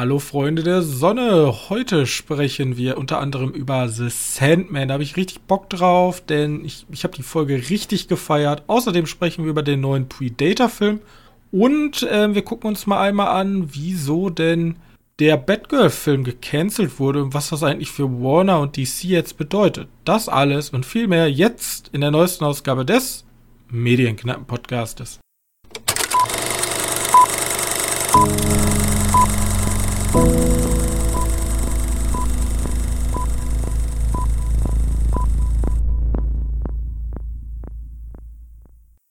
Hallo Freunde der Sonne, heute sprechen wir unter anderem über The Sandman. Da habe ich richtig Bock drauf, denn ich, ich habe die Folge richtig gefeiert. Außerdem sprechen wir über den neuen Predator-Film und äh, wir gucken uns mal einmal an, wieso denn der Batgirl-Film gecancelt wurde und was das eigentlich für Warner und DC jetzt bedeutet. Das alles und viel mehr jetzt in der neuesten Ausgabe des Medienknappen-Podcastes.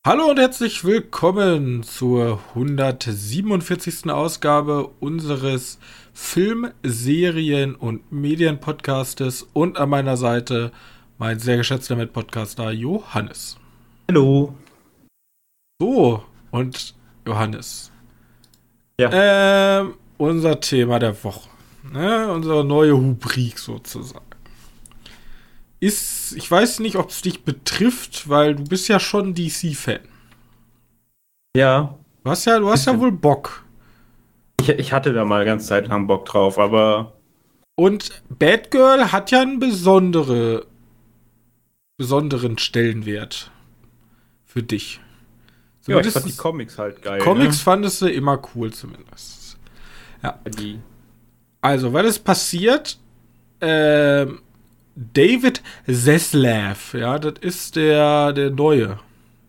Hallo und herzlich willkommen zur 147. Ausgabe unseres Film-, Serien- und Medienpodcastes und an meiner Seite mein sehr geschätzter Mitpodcaster Johannes. Hallo. So, und Johannes. Ja. Ähm, unser Thema der Woche. Ne? Unsere neue Rubrik sozusagen ist, ich weiß nicht, ob es dich betrifft, weil du bist ja schon DC-Fan. Ja. Du hast ja, du hast ja wohl Bock. Ich, ich hatte da mal ganz Zeit lang Bock drauf, aber. Und Batgirl hat ja einen besondere, besonderen Stellenwert für dich. ja, ich fand die Comics halt geil. Comics ne? fandest du immer cool zumindest. Ja. Die. Also, weil es passiert, ähm, David Zeslav, ja, das ist der, der Neue.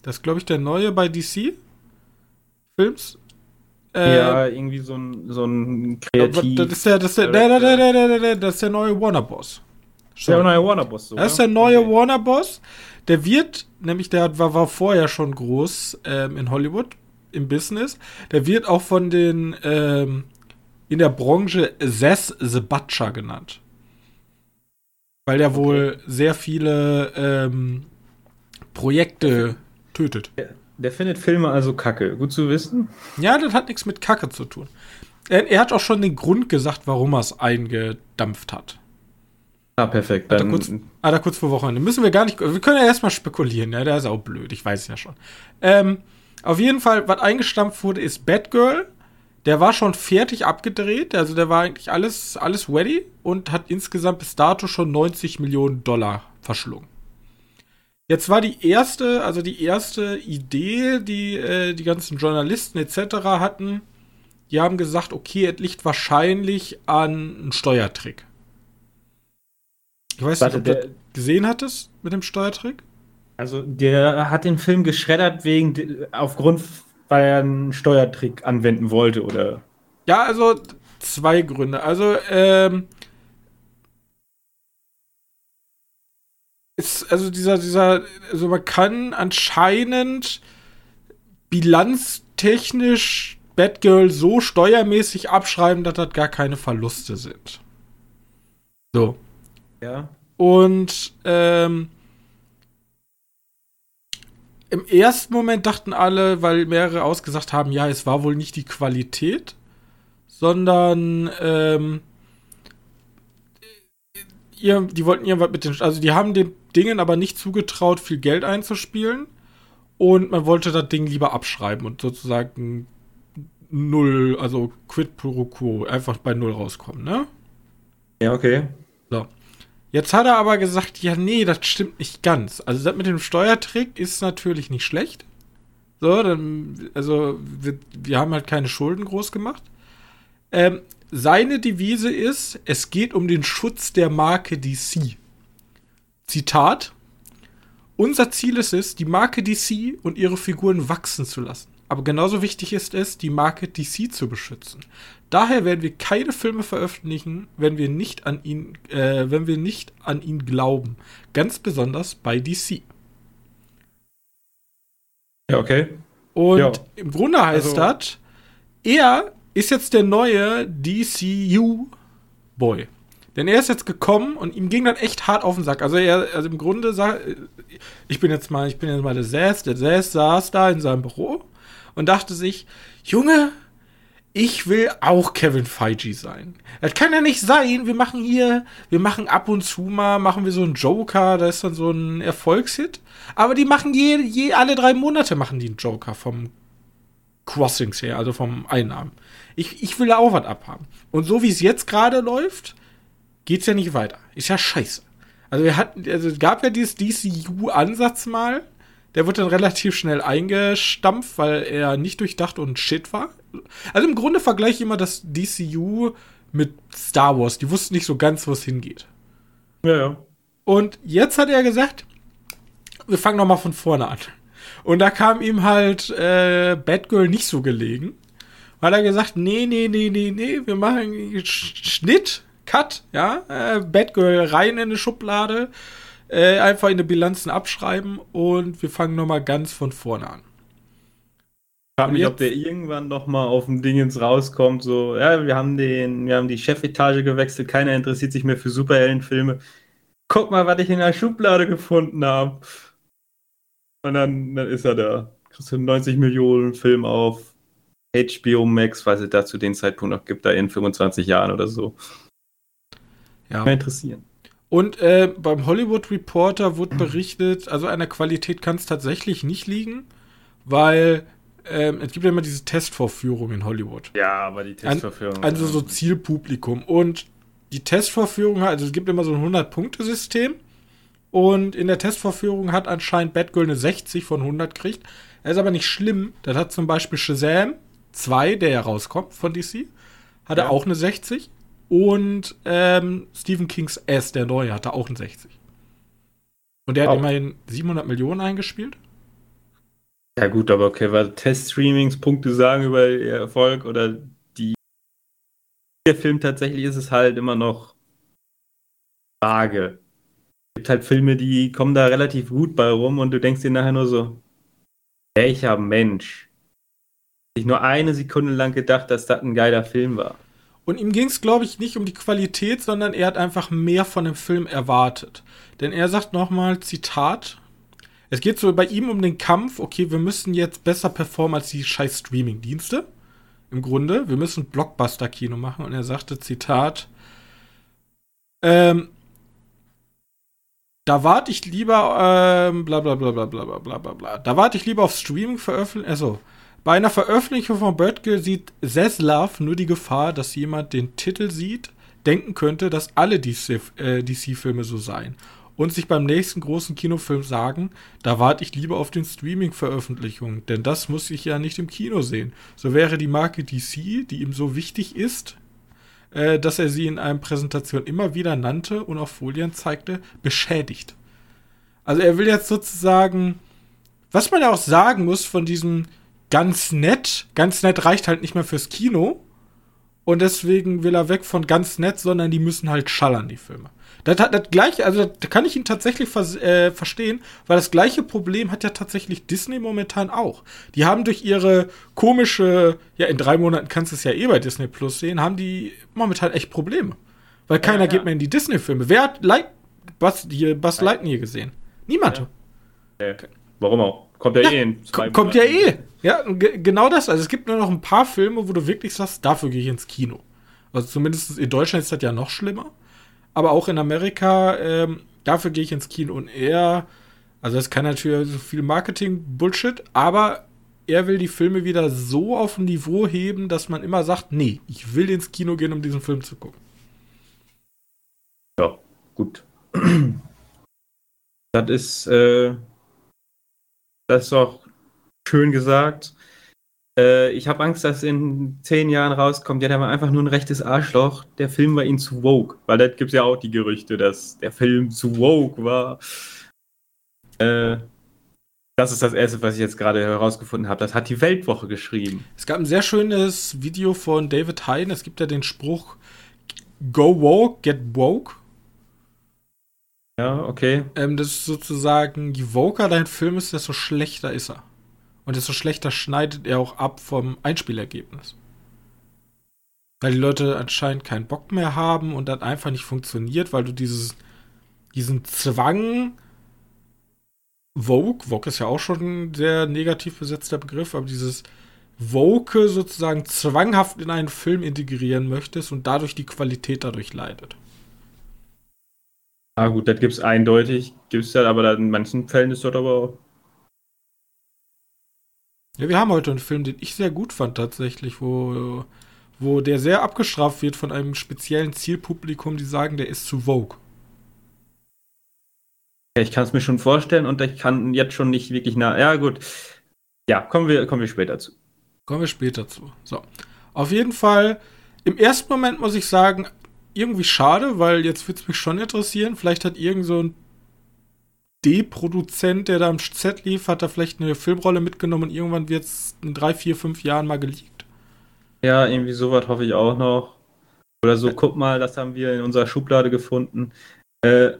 Das ist, glaube ich, der Neue bei DC Films. Äh, ja, irgendwie so ein, so ein kreativ. Das ist der, das ist der, der, der, der, der, der, das ist der neue Warner Boss. Der neue Warner Boss, so. Das ist der neue okay. Warner Boss. Der wird, nämlich der war, war vorher schon groß ähm, in Hollywood im Business. Der wird auch von den ähm, in der Branche Zess the Butcher genannt weil der okay. wohl sehr viele ähm, Projekte tötet. Der, der, findet Filme also kacke. Gut zu wissen. Ja, das hat nichts mit Kacke zu tun. Er, er hat auch schon den Grund gesagt, warum er es eingedampft hat. Ah, perfekt. Dann hat er kurz, hat er kurz vor Wochenende. Müssen wir gar nicht. Wir können ja erstmal spekulieren. Ja, der ist auch blöd. Ich weiß es ja schon. Ähm, auf jeden Fall, was eingestampft wurde, ist Batgirl. Der war schon fertig abgedreht, also der war eigentlich alles, alles ready und hat insgesamt bis dato schon 90 Millionen Dollar verschlungen. Jetzt war die erste, also die erste Idee, die äh, die ganzen Journalisten etc. hatten, die haben gesagt, okay, es liegt wahrscheinlich an einem Steuertrick. Ich weiß Warte, nicht, ob du das gesehen hattest mit dem Steuertrick. Also der hat den Film geschreddert wegen aufgrund weil er einen Steuertrick anwenden wollte, oder? Ja, also zwei Gründe. Also, ähm, ist, also dieser, dieser, also man kann anscheinend bilanztechnisch Batgirl so steuermäßig abschreiben, dass das gar keine Verluste sind. So. Ja. Und ähm, im ersten Moment dachten alle, weil mehrere ausgesagt haben, ja, es war wohl nicht die Qualität, sondern ähm, ihr, die wollten irgendwas mit den, also die haben den Dingen aber nicht zugetraut, viel Geld einzuspielen und man wollte das Ding lieber abschreiben und sozusagen null, also quid pro quo, einfach bei null rauskommen, ne? Ja, okay. So. Jetzt hat er aber gesagt, ja, nee, das stimmt nicht ganz. Also das mit dem Steuertrick ist natürlich nicht schlecht. So, dann, also wir, wir haben halt keine Schulden groß gemacht. Ähm, seine Devise ist, es geht um den Schutz der Marke DC. Zitat. Unser Ziel ist es, die Marke DC und ihre Figuren wachsen zu lassen. Aber genauso wichtig ist es, die Marke DC zu beschützen. Daher werden wir keine Filme veröffentlichen, wenn wir nicht an ihn, äh, wenn wir nicht an ihn glauben. Ganz besonders bei DC. Ja, okay. Und ja. im Grunde heißt also, das, er ist jetzt der neue DCU-Boy. Denn er ist jetzt gekommen und ihm ging das echt hart auf den Sack. Also er, also im Grunde sagt, ich bin jetzt mal, ich bin jetzt mal der Sass, der Sass saß da in seinem Büro und dachte sich, Junge, ich will auch Kevin Feige sein. Das kann ja nicht sein. Wir machen hier, wir machen ab und zu mal, machen wir so einen Joker, da ist dann so ein Erfolgshit. Aber die machen je, je alle drei Monate machen die einen Joker vom Crossings her, also vom Einnahmen. Ich, ich will da auch was abhaben. Und so wie es jetzt gerade läuft, geht's ja nicht weiter. Ist ja scheiße. Also wir hatten, also es gab ja dieses DCU-Ansatz mal. Der wird dann relativ schnell eingestampft, weil er nicht durchdacht und shit war. Also im Grunde vergleiche ich immer das DCU mit Star Wars. Die wussten nicht so ganz, wo es hingeht. Ja, ja. Und jetzt hat er gesagt, wir fangen noch mal von vorne an. Und da kam ihm halt äh, Batgirl nicht so gelegen. Hat er gesagt, nee, nee, nee, nee, nee, wir machen Schnitt, Cut, ja, äh, Batgirl rein in eine Schublade, äh, einfach in die Bilanzen abschreiben und wir fangen noch mal ganz von vorne an. Ich frage mich, ob der irgendwann noch mal auf dem Dingens rauskommt, so, ja, wir haben den, wir haben die Chefetage gewechselt, keiner interessiert sich mehr für Superheldenfilme. Guck mal, was ich in der Schublade gefunden habe. Und dann, dann ist er da. Kriegst du einen 90 Millionen Film auf HBO Max, was es da zu dem Zeitpunkt noch gibt, da in 25 Jahren oder so. Ja. Mal interessieren. Und äh, beim Hollywood Reporter wurde berichtet, also an der Qualität kann es tatsächlich nicht liegen, weil ähm, es gibt ja immer diese Testvorführung in Hollywood. Ja, aber die Testvorführung. Also so Zielpublikum. Und die Testvorführung, also es gibt immer so ein 100-Punkte-System. Und in der Testvorführung hat anscheinend Batgirl eine 60 von 100 gekriegt. Er ist aber nicht schlimm. Das hat zum Beispiel Shazam 2, der ja rauskommt von DC, hat er Ja. auch eine 60. Und ähm, Stephen Kings S, der neue, hatte auch eine 60. Und der hat Auch. immerhin 700 Millionen eingespielt. Ja, gut, aber okay, weil Teststreamings Punkte sagen über ihr Erfolg oder die. Der Film tatsächlich ist es halt immer noch vage. Es gibt halt Filme, die kommen da relativ gut bei rum und du denkst dir nachher nur so, welcher Mensch. Ich nur eine Sekunde lang gedacht, dass das ein geiler Film war. Und ihm ging es, glaube ich, nicht um die Qualität, sondern er hat einfach mehr von dem Film erwartet. Denn er sagt nochmal, Zitat, es geht so bei ihm um den Kampf, okay, wir müssen jetzt besser performen als die scheiß Streaming-Dienste. Im Grunde, wir müssen Blockbuster-Kino machen. Und er sagte, Zitat, ähm, da warte ich lieber, ähm, bla bla bla bla bla bla bla. Da warte ich lieber auf Streaming veröffentlichen. Also, bei einer Veröffentlichung von Birdgirl sieht Zaslav nur die Gefahr, dass jemand den Titel sieht, denken könnte, dass alle DC äh, DC-Filme so seien. Und sich beim nächsten großen Kinofilm sagen, da warte ich lieber auf den Streaming-Veröffentlichungen, denn das muss ich ja nicht im Kino sehen. So wäre die Marke DC, die ihm so wichtig ist, äh, dass er sie in einer Präsentation immer wieder nannte und auf Folien zeigte, beschädigt. Also er will jetzt sozusagen, was man ja auch sagen muss von diesem ganz nett, ganz nett reicht halt nicht mehr fürs Kino und deswegen will er weg von ganz nett, sondern die müssen halt schallern, die Filme. Das hat das gleiche, also da kann ich ihn tatsächlich vers äh, verstehen, weil das gleiche Problem hat ja tatsächlich Disney momentan auch. Die haben durch ihre komische, ja, in drei Monaten kannst du es ja eh bei Disney Plus sehen, haben die momentan echt Probleme. Weil keiner ja. geht mehr in die Disney-Filme. Wer hat Light Buzz, hier, Buzz Lightyear gesehen? Niemand. Ja. Äh, warum auch? Kommt ja, Ja, eh in zwei Ko- Kommt ja Monaten. eh. Ja, genau das. Also es gibt nur noch ein paar Filme, wo du wirklich sagst, dafür gehe ich ins Kino. Also zumindest in Deutschland ist das ja noch schlimmer. Aber auch in Amerika, ähm, dafür gehe ich ins Kino. Und er, also das kann natürlich so viel Marketing-Bullshit, aber er will die Filme wieder so auf ein Niveau heben, dass man immer sagt, nee, ich will ins Kino gehen, um diesen Film zu gucken. Ja, gut. Das ist, äh, das ist auch schön gesagt. Äh, ich habe Angst, dass in zehn Jahren rauskommt, ja, der war einfach nur ein rechtes Arschloch. Der Film war ihm zu woke. Weil da gibt es ja auch die Gerüchte, dass der Film zu woke war. Äh, das ist das Erste, was ich jetzt gerade herausgefunden habe. Das hat die Weltwoche geschrieben. Es gab ein sehr schönes Video von David Hein. Es gibt ja den Spruch, go woke, get woke. Ja, okay. Ähm, das ist sozusagen, je woker dein Film ist, desto schlechter ist er. Und desto schlechter schneidet er auch ab vom Einspielergebnis. Weil die Leute anscheinend keinen Bock mehr haben und das einfach nicht funktioniert, weil du dieses, diesen Zwang, Vogue, Vogue ist ja auch schon ein sehr negativ besetzter Begriff, aber dieses Woke sozusagen zwanghaft in einen Film integrieren möchtest und dadurch die Qualität dadurch leidet. Ah, gut, das gibt es eindeutig. Gibt es ja, aber dann in manchen Fällen ist das aber Ja, wir haben heute einen Film, den ich sehr gut fand tatsächlich, wo, wo der sehr abgestraft wird von einem speziellen Zielpublikum, die sagen, der ist zu Vogue. Ja, ich kann es mir schon vorstellen und ich kann jetzt schon nicht wirklich nah. Ja, gut. Ja, kommen wir, kommen wir später zu. Kommen wir später zu. So. Auf jeden Fall, im ersten Moment muss ich sagen, irgendwie schade, weil jetzt würde es mich schon interessieren. Vielleicht hat irgend so ein D-Produzent, der da am Set lief, hat da vielleicht eine Filmrolle mitgenommen und irgendwann wird es in drei, vier, fünf Jahren mal geleakt. Ja, irgendwie sowas hoffe ich auch noch. Oder so, guck mal, das haben wir in unserer Schublade gefunden. Äh,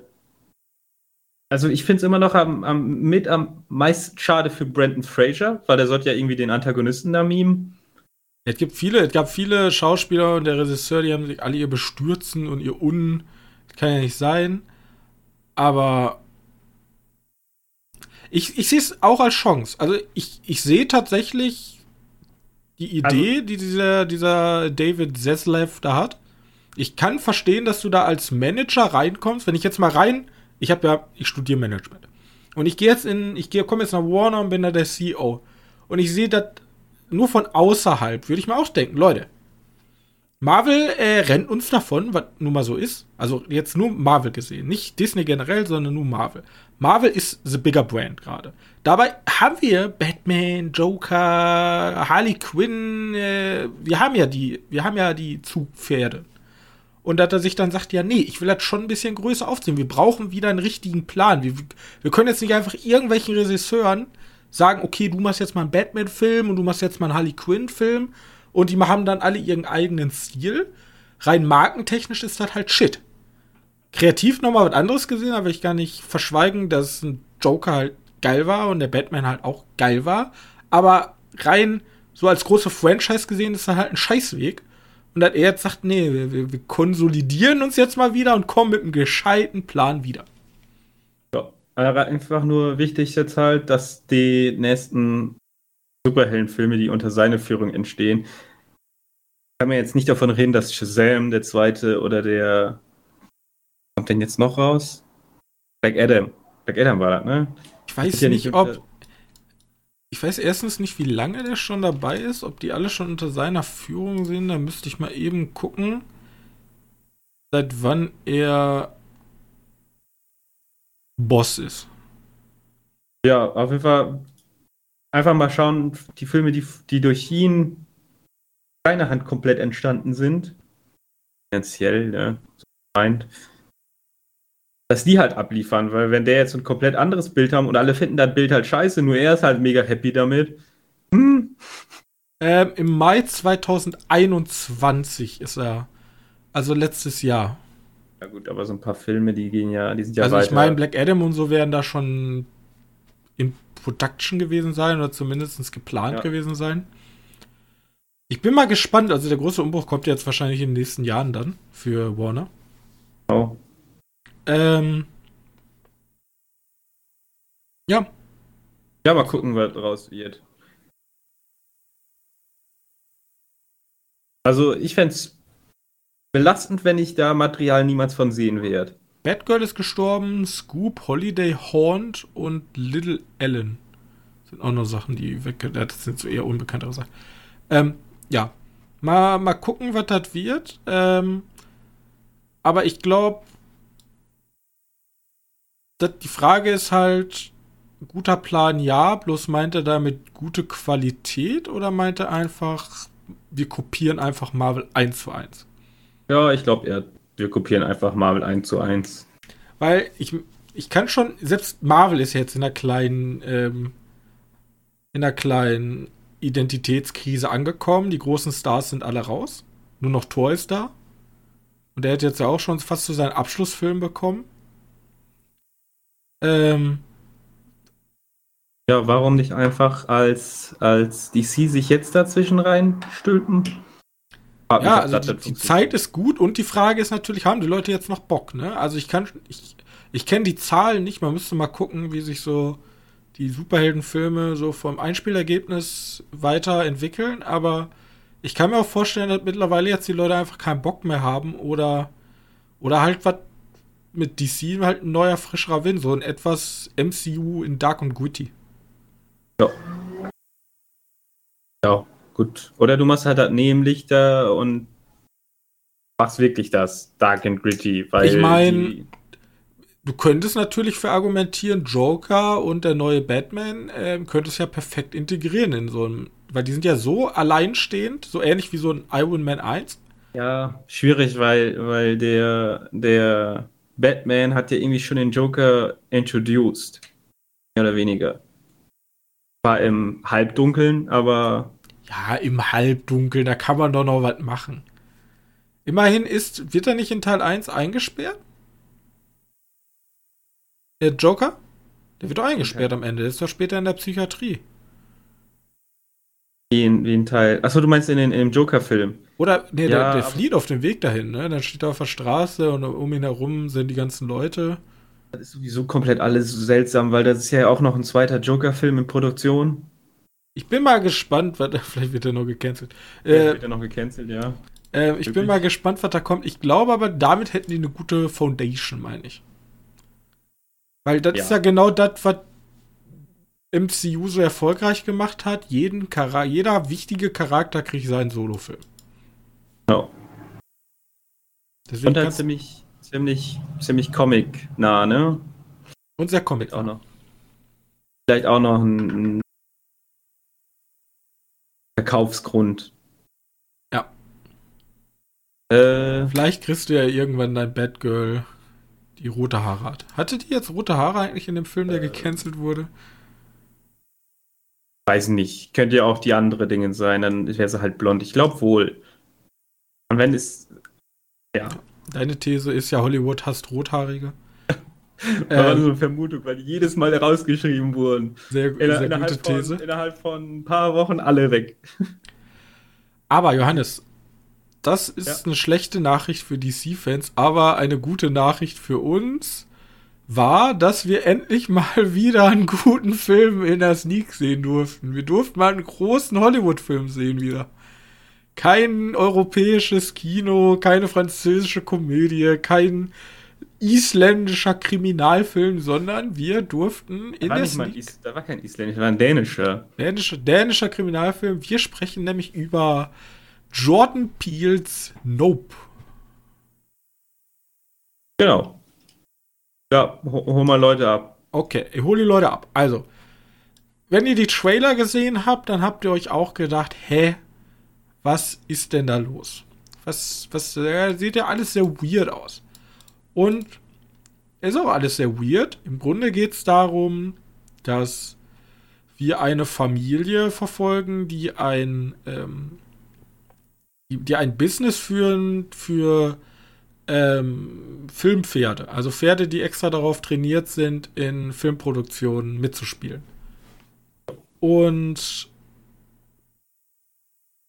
also ich finde es immer noch am, am, mit am meisten schade für Brandon Fraser, weil der sollte ja irgendwie den Antagonisten da mimen. Es gibt viele, es gab viele Schauspieler und der Regisseur, die haben sich alle ihr Bestürzen und ihr Un. Das kann ja nicht sein. Aber ich, ich sehe es auch als Chance. Also ich, ich sehe tatsächlich die Idee, also, die dieser, dieser David Zeslev da hat. Ich kann verstehen, dass du da als Manager reinkommst. Wenn ich jetzt mal rein, ich habe ja, ich studiere Management. Und ich gehe jetzt in, ich komme jetzt nach Warner und bin da der CEO. Und ich sehe das nur von außerhalb, würde ich mal auch denken, Leute. Marvel äh, rennt uns davon, was nun mal so ist. Also jetzt nur Marvel gesehen. Nicht Disney generell, sondern nur Marvel. Marvel ist the bigger brand gerade. Dabei haben wir Batman, Joker, Harley Quinn, äh, wir haben ja die, wir haben ja die Zugpferde. Und dass er sich dann sagt, ja, nee, ich will das schon ein bisschen größer aufziehen. Wir brauchen wieder einen richtigen Plan. Wir, wir können jetzt nicht einfach irgendwelchen Regisseuren sagen, okay, du machst jetzt mal einen Batman-Film und du machst jetzt mal einen Harley Quinn-Film und die haben dann alle ihren eigenen Stil. Rein markentechnisch ist das halt Shit kreativ nochmal was anderes gesehen, aber ich gar nicht verschweigen, dass ein Joker halt geil war und der Batman halt auch geil war. Aber rein so als große Franchise gesehen ist das halt ein Scheißweg. Und dass er jetzt sagt, nee, wir, wir konsolidieren uns jetzt mal wieder und kommen mit einem gescheiten Plan wieder. Ja, einfach nur wichtig jetzt halt, dass die nächsten Superheldenfilme, die unter seiner Führung entstehen, kann man jetzt nicht davon reden, dass Shazam der zweite oder der kommt denn jetzt noch raus? Black Adam. Black Adam war das, ne? Ich weiß nicht, nicht ob. Ich weiß erstens nicht, wie lange der schon dabei ist, ob die alle schon unter seiner Führung sind. Da müsste ich mal eben gucken, seit wann er Boss ist. Ja, auf jeden Fall einfach mal schauen, die Filme, die, die durch ihn seine Hand komplett entstanden sind. Finanziell, ne? So meint dass die halt abliefern, weil wenn der jetzt ein komplett anderes Bild haben und alle finden das Bild halt scheiße, nur er ist halt mega happy damit. Hm. Ähm, Im Mai 2021 ist er. Also letztes Jahr. Ja gut, aber so ein paar Filme, die gehen ja, die sind ja Also weiter. ich meine, Black Adam und so werden da schon in Production gewesen sein oder zumindest geplant ja. gewesen sein. Ich bin mal gespannt, also der große Umbruch kommt jetzt wahrscheinlich in den nächsten Jahren dann für Warner. Oh. Ähm, ja. Ja, mal gucken, was draus wird. Also, ich fände es belastend, wenn ich da Material niemals von sehen werde. Batgirl ist gestorben, Scoop, Holiday Haunt und Little Ellen. Sind auch noch Sachen, die weg. Das sind so eher unbekanntere Sachen. Ähm, ja. Mal, mal gucken, was das wird. Ähm, aber ich glaube, die Frage ist halt, guter Plan ja, bloß meint er damit gute Qualität oder meint er einfach, wir kopieren einfach Marvel 1 zu 1? Ja, ich glaube eher, wir kopieren einfach Marvel 1 zu 1. Weil ich, ich kann schon, selbst Marvel ist jetzt in einer kleinen, ähm, in einer kleinen Identitätskrise angekommen. Die großen Stars sind alle raus. Nur noch Thor ist da. Und der hat jetzt ja auch schon fast zu seinen Abschlussfilm bekommen. Ähm, ja, warum nicht einfach als, als DC sich jetzt dazwischen reinstülpen? Ja, also die, die Zeit ist gut und die Frage ist natürlich, haben die Leute jetzt noch Bock, ne? Also ich kann, ich, ich kenne die Zahlen nicht, man müsste mal gucken, wie sich so die Superheldenfilme so vom Einspielergebnis weiterentwickeln, aber ich kann mir auch vorstellen, dass mittlerweile jetzt die Leute einfach keinen Bock mehr haben oder, oder halt was mit DC halt ein neuer, frischerer Wind. So ein etwas MCU in Dark und Gritty. Ja. Ja, gut. Oder du machst halt das Nebenlichter und machst wirklich das Dark and Gritty, weil Ich mein, die- Du könntest natürlich verargumentieren, Joker und der neue Batman ähm, könntest ja perfekt integrieren in so einem, weil die sind ja so alleinstehend, so ähnlich wie so ein Iron Man 1. Ja, schwierig, weil, weil der, der Batman hat ja irgendwie schon den Joker introduced. Mehr oder weniger. War im Halbdunkeln, aber Ja, im Halbdunkeln, da kann man doch noch was machen. Immerhin ist, wird er nicht in Teil 1 eingesperrt? Der Joker? Der wird doch eingesperrt am Ende, der ist doch später in der Psychiatrie. wie ein, wie ein Teil. Achso, du meinst in, den, in dem Joker-Film. Oder, nee, der, Ja, der aber- flieht auf dem Weg dahin, ne? Dann steht er auf der Straße und um ihn herum sind die ganzen Leute. Das ist sowieso komplett alles seltsam, weil das ist ja auch noch ein zweiter Joker-Film in Produktion. Ich bin mal gespannt, was, vielleicht wird er noch gecancelt. Äh, Äh, wird ja noch gecancelt, ja. äh, ich bin mal gespannt, was da kommt. Ich glaube aber, damit hätten die eine gute Foundation, meine ich. Weil das Ja. ist ja genau das, was MCU so erfolgreich gemacht hat. Jeden Chara jeder wichtige Charakter kriegt seinen Solofilm. Genau. Deswegen Und halt ziemlich, ziemlich, ziemlich Comic-nah, ne? und sehr Comic. Auch noch. Vielleicht auch noch ein, ein Verkaufsgrund. Ja. Äh, Vielleicht kriegst du ja irgendwann dein Batgirl, die rote Haare hat. Hatte die jetzt rote Haare eigentlich in dem Film, der Äh. gecancelt wurde? weiß nicht. Könnte ja auch die andere Dinge sein, dann wäre sie halt blond. Ich glaube wohl. Und wenn es. Ja. Deine These ist ja, Hollywood hasst Rothaarige. War Ähm, so eine Vermutung, weil die jedes Mal herausgeschrieben wurden. sehr In, sehr innerhalb, gute These. Von, innerhalb von ein paar Wochen alle weg. Aber Johannes, das ist Ja. eine schlechte Nachricht für DC-Fans, aber eine gute Nachricht für uns war, dass wir endlich mal wieder einen guten Film in der Sneak sehen durften. Wir durften mal einen großen Hollywood-Film sehen wieder. Kein europäisches Kino, keine französische Komödie, kein isländischer Kriminalfilm, sondern wir durften in der Sneak da war kein Isländisch, war ein dänischer. Dänischer, dänischer Kriminalfilm. Wir sprechen nämlich über Jordan Peels Nope. Genau. Ja, ho hol mal Leute ab. Okay, ich hole die Leute ab. Also, wenn ihr die Trailer gesehen habt, dann habt ihr euch auch gedacht, hä, was ist denn da los? Was, was, äh, sieht ja alles sehr weird aus. Und ist auch alles sehr weird. Im Grunde geht es darum, dass wir eine Familie verfolgen, die ein, ähm, die, die ein Business führen für ähm, Filmpferde. Also Pferde, die extra darauf trainiert sind, in Filmproduktionen mitzuspielen. Und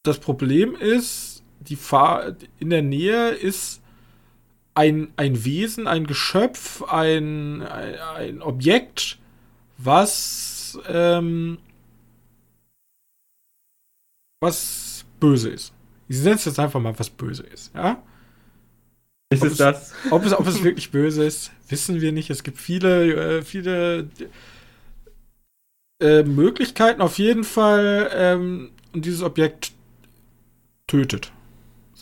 das Problem ist, die Fahr in der Nähe ist ein, ein Wesen, ein Geschöpf, ein, ein, ein Objekt, was, ähm, was böse ist. Ich setze jetzt einfach mal, was böse ist, ja? Ist Ob es es- das? Ob es, ob es wirklich böse ist, wissen wir nicht. Es gibt viele, äh, viele äh, Möglichkeiten. Auf jeden Fall, ähm, und dieses Objekt tötet.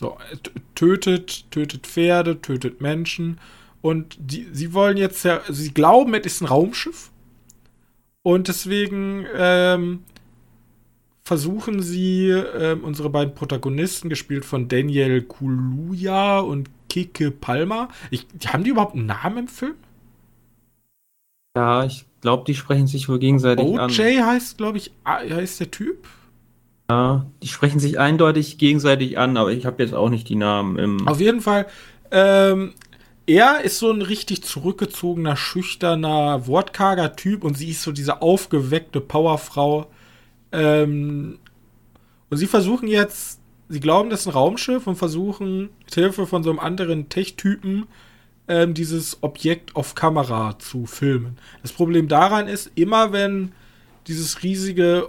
So, äh, tötet, tötet Pferde, tötet Menschen. Und die, sie wollen jetzt ja, sie glauben, es ist ein Raumschiff. Und deswegen ähm, versuchen sie, ähm, unsere beiden Protagonisten, gespielt von Daniel Kaluuya und Kike Palmer. Ich, haben die überhaupt einen Namen im Film? Ja, ich glaube, die sprechen sich wohl gegenseitig OJ an. heißt, glaube ich, heißt der Typ. Ja, die sprechen sich eindeutig gegenseitig an, aber ich habe jetzt auch nicht die Namen im. Auf jeden Fall, ähm, er ist so ein richtig zurückgezogener, schüchterner, wortkarger Typ und sie ist so diese aufgeweckte Powerfrau. Ähm, und sie versuchen jetzt, sie glauben, das ist ein Raumschiff und versuchen mit Hilfe von so einem anderen Tech-Typen ähm, dieses Objekt auf Kamera zu filmen. Das Problem daran ist, immer wenn dieses riesige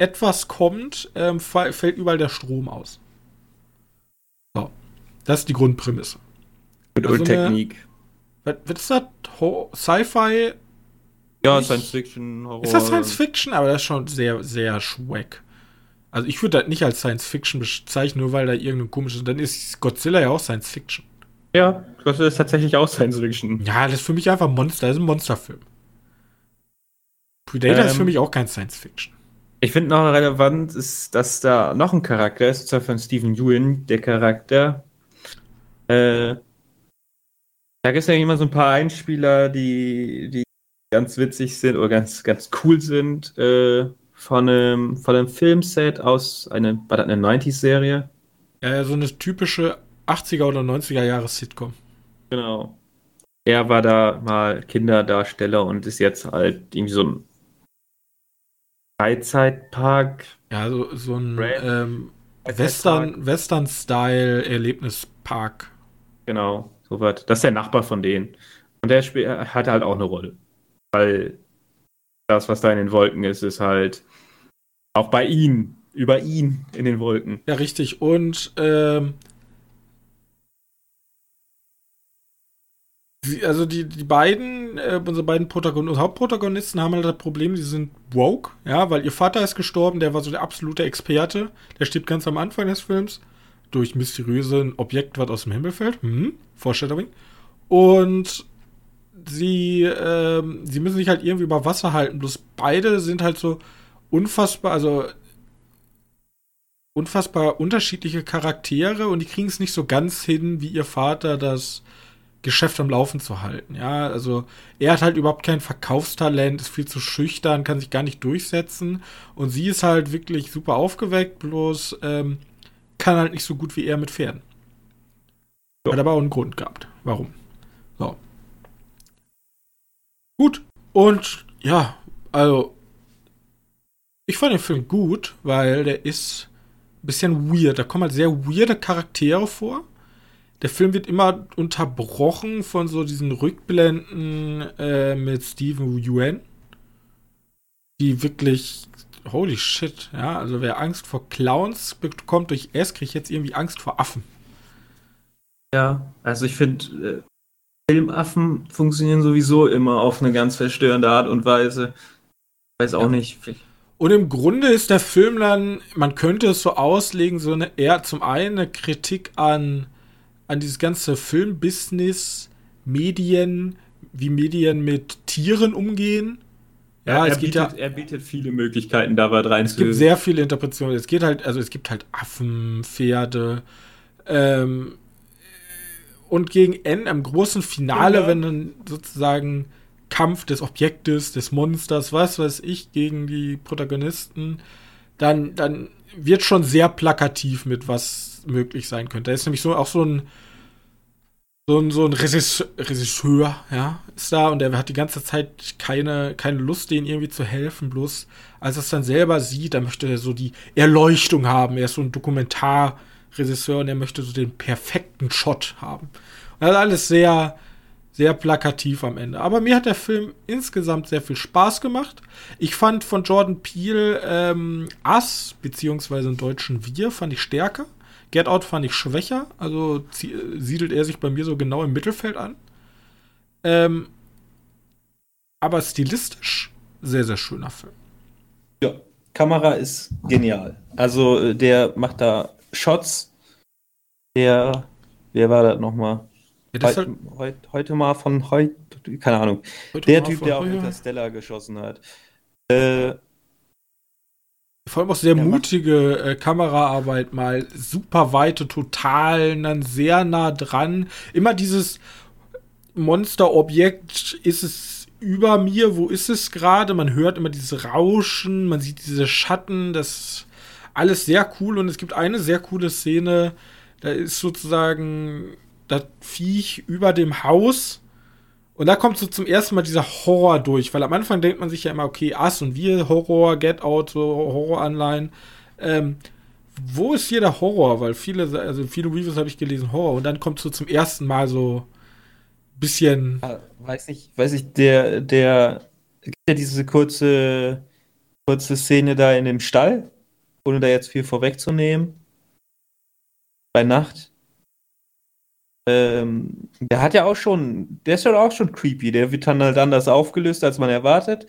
etwas kommt, ähm, fällt überall der Strom aus. So. Das ist die Grundprämisse. mit also Ultechnik. Was, was ist das? Sci-Fi? Ja, Science Fiction, Horror. Ist das Science Fiction? Aber das ist schon sehr, sehr schwack. Also ich würde das nicht als Science Fiction bezeichnen, nur weil da irgendein komisches. Dann ist Godzilla ja auch Science Fiction. Ja, Godzilla ist tatsächlich auch Science Fiction. Ja, das ist für mich einfach Monster, das ist ein Monsterfilm. Predator ähm, ist für ähm, mich auch kein Science Fiction. Ich finde noch relevant ist, dass da noch ein Charakter ist, und zwar von Stephen Ewan, der Charakter. Äh, da gibt es ja immer so ein paar Einspieler, die, die ganz witzig sind oder ganz, ganz cool sind. Äh, von einem, von einem Filmset aus einer, war das eine 90s-Serie? Ja, so eine typische 80er oder 90er Jahres Sitcom. Genau. Er war da mal Kinderdarsteller und ist jetzt halt irgendwie so ein Freizeitpark. Ja, so, so ein ähm, Western, Western-Style-Erlebnispark. Genau, so was. Das ist der Nachbar von denen. Und der spielt, hat halt auch eine Rolle. Weil das, was da in den Wolken ist, ist halt auch bei ihm, über ihn in den Wolken. Ja, richtig. Und ähm, also die, die beiden, äh, unsere beiden Protagon Hauptprotagonisten haben halt das Problem, die sind woke, ja, weil ihr Vater ist gestorben, der war so der absolute Experte, der stirbt ganz am Anfang des Films durch mysteriöse Objekt, was aus dem Himmel fällt. Hm, Vorstellung. Und sie, äh, sie müssen sich halt irgendwie über Wasser halten. Bloß beide sind halt so unfassbar, also unfassbar unterschiedliche Charaktere und die kriegen es nicht so ganz hin, wie ihr Vater das Geschäft am Laufen zu halten. Ja, also er hat halt überhaupt kein Verkaufstalent, ist viel zu schüchtern, kann sich gar nicht durchsetzen und sie ist halt wirklich super aufgeweckt, bloß ähm, kann halt nicht so gut wie er mit Pferden. So. Hat aber auch einen Grund gehabt. Warum? So. Gut. Und ja, also ich fand den Film gut, weil der ist ein bisschen weird. Da kommen halt sehr weirde Charaktere vor. Der Film wird immer unterbrochen von so diesen Rückblenden äh, mit Steven Yuen, die wirklich holy shit, ja, also wer Angst vor Clowns bekommt durch S, kriegt jetzt irgendwie Angst vor Affen. Ja, also ich finde, äh, Filmaffen funktionieren sowieso immer auf eine ganz verstörende Art und Weise. Weiß auch ja. nicht. Und im Grunde ist der Film dann, man könnte es so auslegen, so eine eher zum einen eine Kritik an, an dieses ganze Filmbusiness, Medien, wie Medien mit Tieren umgehen. Ja, es bietet, ja, er bietet viele Möglichkeiten, da was rein Es gibt sehr viele Interpretationen. Es geht halt, also es gibt halt Affen, Pferde, ähm, und gegen Ende, am großen Finale, ja. wenn dann sozusagen Kampf des Objektes, des Monsters, was weiß ich, gegen die Protagonisten, dann, dann wird schon sehr plakativ mit was möglich sein könnte. Da ist nämlich so auch so ein so ein, so ein Regisseur, ja, ist da und er hat die ganze Zeit keine, keine Lust, denen irgendwie zu helfen, bloß als er es dann selber sieht, dann möchte er so die Erleuchtung haben. Er ist so ein Dokumentar- Regisseur und er möchte so den perfekten Shot haben. Und das ist alles sehr, sehr plakativ am Ende. Aber mir hat der Film insgesamt sehr viel Spaß gemacht. Ich fand von Jordan Peele ähm, Us, beziehungsweise im Deutschen Wir, fand ich stärker. Get Out fand ich schwächer. Also siedelt er sich bei mir so genau im Mittelfeld an. Ähm, aber stilistisch sehr, sehr schöner Film. Ja, Kamera ist genial. Also äh, der macht da Shots. Der, wer war das nochmal? Ja, Heut, halt heut, heute mal von heute, keine Ahnung. Heute der Typ, der auch Interstellar geschossen hat. Äh, vor allem auch sehr mutige äh, Kameraarbeit, mal super weite Totalen, dann sehr nah dran. Immer dieses Monsterobjekt, ist es über mir, wo ist es gerade? Man hört immer dieses Rauschen, man sieht diese Schatten, das alles sehr cool und es gibt eine sehr coole Szene, da ist sozusagen das Viech über dem Haus und da kommt so zum ersten Mal dieser Horror durch, weil am Anfang denkt man sich ja immer, okay, Ass und wir, Horror, Get Out, so Horroranleihen. Ähm, wo ist hier der Horror? Weil viele, also viele Reviews habe ich gelesen, Horror. Und dann kommt so zum ersten Mal so ein bisschen. Ah, weiß nicht, weiß ich, der, der, ja diese kurze, kurze Szene da in dem Stall, ohne da jetzt viel vorwegzunehmen, bei Nacht. Ähm, der hat ja auch schon, der ist ja auch schon creepy. Der wird dann halt anders aufgelöst, als man erwartet.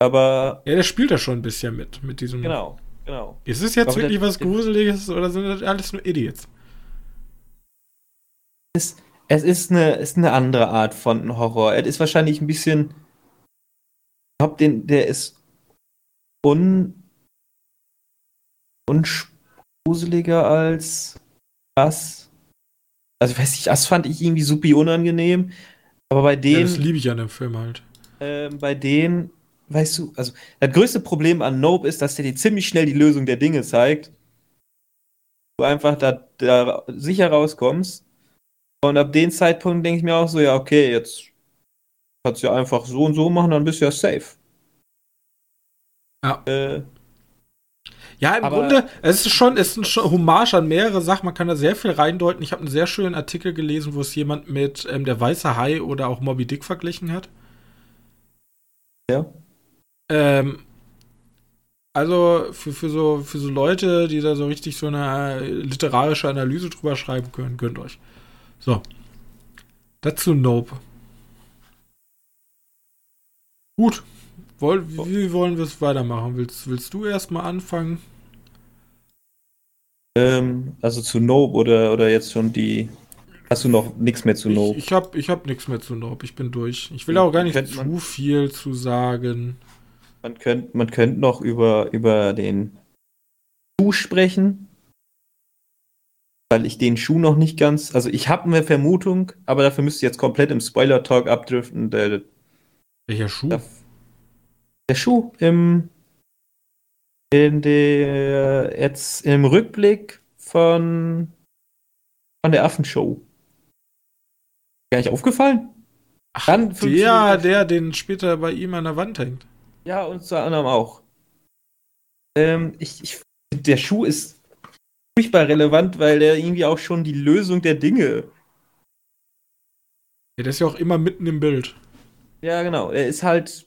Aber. Ja, der spielt ja schon ein bisschen mit, mit diesem. Genau, genau. Ist es jetzt Aber wirklich was Gruseliges oder sind das alles nur Idiots? Es, es ist, eine, ist eine andere Art von Horror. Es ist wahrscheinlich ein bisschen. Ich glaube, den, der ist un, ungruseliger als das. Also, ich weiß nicht, das fand ich irgendwie super unangenehm. Aber bei Ja, dem. das liebe ich an dem Film halt. Ähm, bei denen, weißt du, also das größte Problem an Nope ist, dass der dir ziemlich schnell die Lösung der Dinge zeigt. Du einfach da, da sicher rauskommst. Und ab dem Zeitpunkt denke ich mir auch so, ja, okay, jetzt kannst du ja einfach so und so machen, dann bist du ja safe. Ja. Äh, Ja, im Aber- Grunde, es ist schon, es ist schon Hommage an mehrere Sachen. Man kann da sehr viel reindeuten. Ich habe einen sehr schönen Artikel gelesen, wo es jemand mit ähm, der weiße Hai oder auch Moby Dick verglichen hat. ja. Ähm, also für, für, so, für so Leute, die da so richtig so eine äh, literarische Analyse drüber schreiben können, gönnt euch. So. Dazu Nope. Gut. Woll, wie wollen wir es weitermachen? Willst, willst du erstmal anfangen? Ähm, also zu Nope oder, oder jetzt schon die. Hast du noch nichts mehr zu Nope? Ich, ich habe ich hab nichts mehr zu Nope. Ich bin durch. Ich will auch gar nicht zu viel zu sagen. Man könnte man könnt noch über, über den Schuh sprechen. Weil ich den Schuh noch nicht ganz. Also ich habe eine Vermutung, aber dafür müsst ihr jetzt komplett im Spoiler-Talk abdriften. Der, Welcher Schuh? der, der Schuh im. In der. Jetzt im Rückblick von. Von der Affenshow. Gar nicht aufgefallen? Ach, Dann der, der, den später bei ihm an der Wand hängt. Ja, und unter anderem auch. Ähm, ich, ich, der Schuh ist furchtbar relevant, weil der irgendwie auch schon die Lösung der Dinge. Ja, der ist ja auch immer mitten im Bild. Ja, genau. Er ist halt.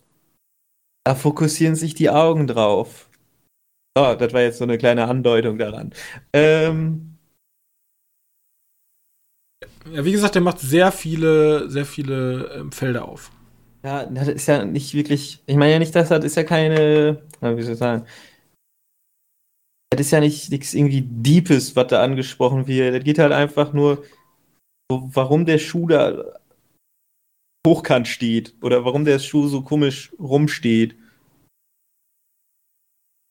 Da fokussieren sich die Augen drauf. So, das war jetzt so eine kleine Andeutung daran. Ähm, Ja, wie gesagt, der macht sehr viele, sehr viele ähm, Felder auf. ja, das ist ja nicht wirklich. Ich meine ja nicht, dass das ist ja keine. na, Wie soll ich sagen? Das ist ja nicht nichts irgendwie Deepes, was da angesprochen wird. Das geht halt einfach nur, so, warum der Schuh da hochkant steht oder warum der Schuh so komisch rumsteht.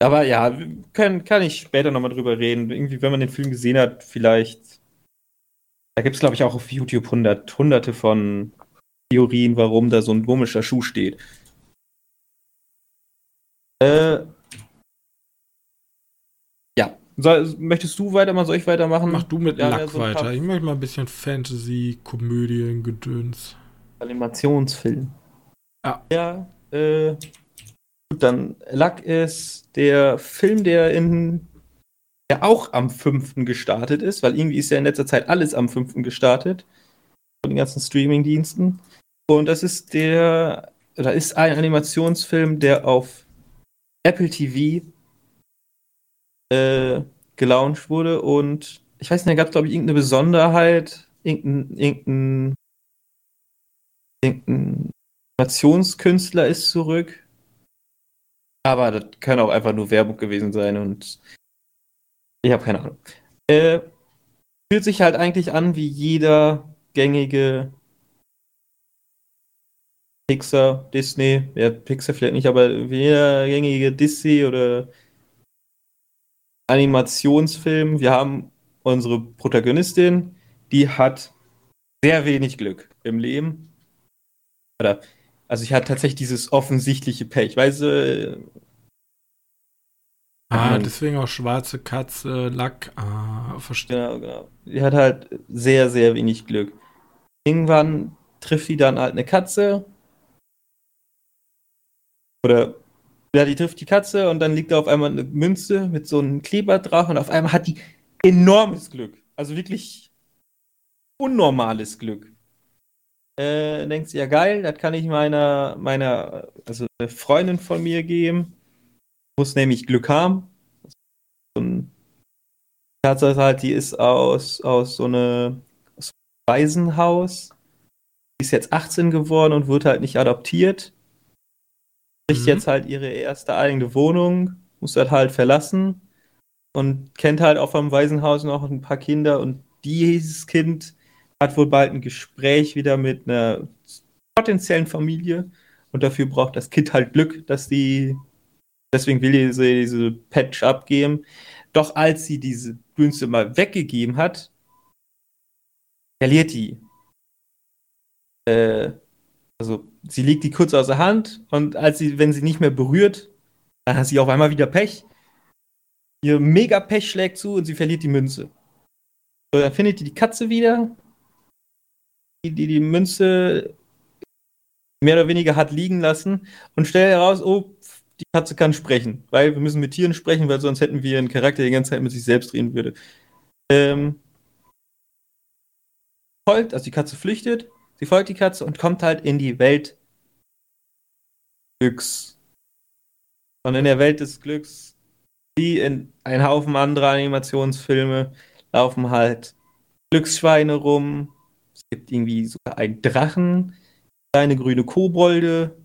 Aber ja, können, kann ich später nochmal drüber reden. Irgendwie, wenn man den Film gesehen hat, vielleicht. Da gibt es, glaube ich, auch auf YouTube hundert, hunderte von Theorien, warum da so ein komischer Schuh steht. Äh, ja. Soll, möchtest du weitermachen? Soll ich weitermachen? Mach du mit Ja, Lack so weiter. paar- Ich möchte mal ein bisschen Fantasy, Komödien, Gedöns. Animationsfilm. Ja. Ja, äh, dann Luck ist der Film, der in der auch am 5. gestartet ist, weil irgendwie ist ja in letzter Zeit alles am 5. gestartet. Von den ganzen Streaming-Diensten. Und das ist der, da ist ein Animationsfilm, der auf Apple TV äh, gelauncht wurde und ich weiß nicht, da gab es glaube ich irgendeine Besonderheit, irgendein, irgendein irgendein Animationskünstler ist zurück. Aber das kann auch einfach nur Werbung gewesen sein und ich habe keine Ahnung. Äh, fühlt sich halt eigentlich an wie jeder gängige Pixar, Disney, ja, Pixar vielleicht nicht, aber wie jeder gängige Disney oder Animationsfilm. Wir haben unsere Protagonistin, die hat sehr wenig Glück im Leben. Oder, also ich hatte tatsächlich dieses offensichtliche Pech. Weißt du, Ah, deswegen auch schwarze Katze, Lack. Ah, verstehe. Genau, genau. Die hat halt sehr, sehr wenig Glück. Irgendwann trifft die dann halt eine Katze. Oder ja, die trifft die Katze und dann liegt da auf einmal eine Münze mit so einem Kleber drauf und auf einmal hat die enormes Glück. Also wirklich unnormales Glück. Äh, denkt sie, ja geil, das kann ich meiner, meiner, also eine Freundin von mir geben. Muss nämlich Glück haben. Ein Tatsache ist halt, die ist aus, aus so einem Waisenhaus. Die ist jetzt 18 geworden und wird halt nicht adoptiert. Kriegt Mhm. jetzt halt ihre erste eigene Wohnung muss das halt verlassen und kennt halt auch vom Waisenhaus noch ein paar Kinder und dieses Kind hat wohl bald ein Gespräch wieder mit einer potenziellen Familie und dafür braucht das Kind halt Glück, dass die, deswegen will sie diese Patch abgeben. Doch als sie diese Münze mal weggegeben hat, verliert die. Äh, also sie legt die kurz aus der Hand und als sie, wenn sie nicht mehr berührt, dann hat sie auf einmal wieder Pech. Ihr mega Pech schlägt zu und sie verliert die Münze. So, dann findet die die Katze wieder, die die, Münze mehr oder weniger hat liegen lassen und stellt heraus, oh, die Katze kann sprechen, weil wir müssen mit Tieren sprechen, weil sonst hätten wir einen Charakter, der die ganze Zeit mit sich selbst reden würde. Ähm, folgt, also die Katze flüchtet, sie folgt die Katze und kommt halt in die Welt Glücks. Und in der Welt des Glücks, wie in ein Haufen anderer Animationsfilme, laufen halt Glücksschweine rum. Es gibt irgendwie sogar einen Drachen, kleine grüne Kobolde.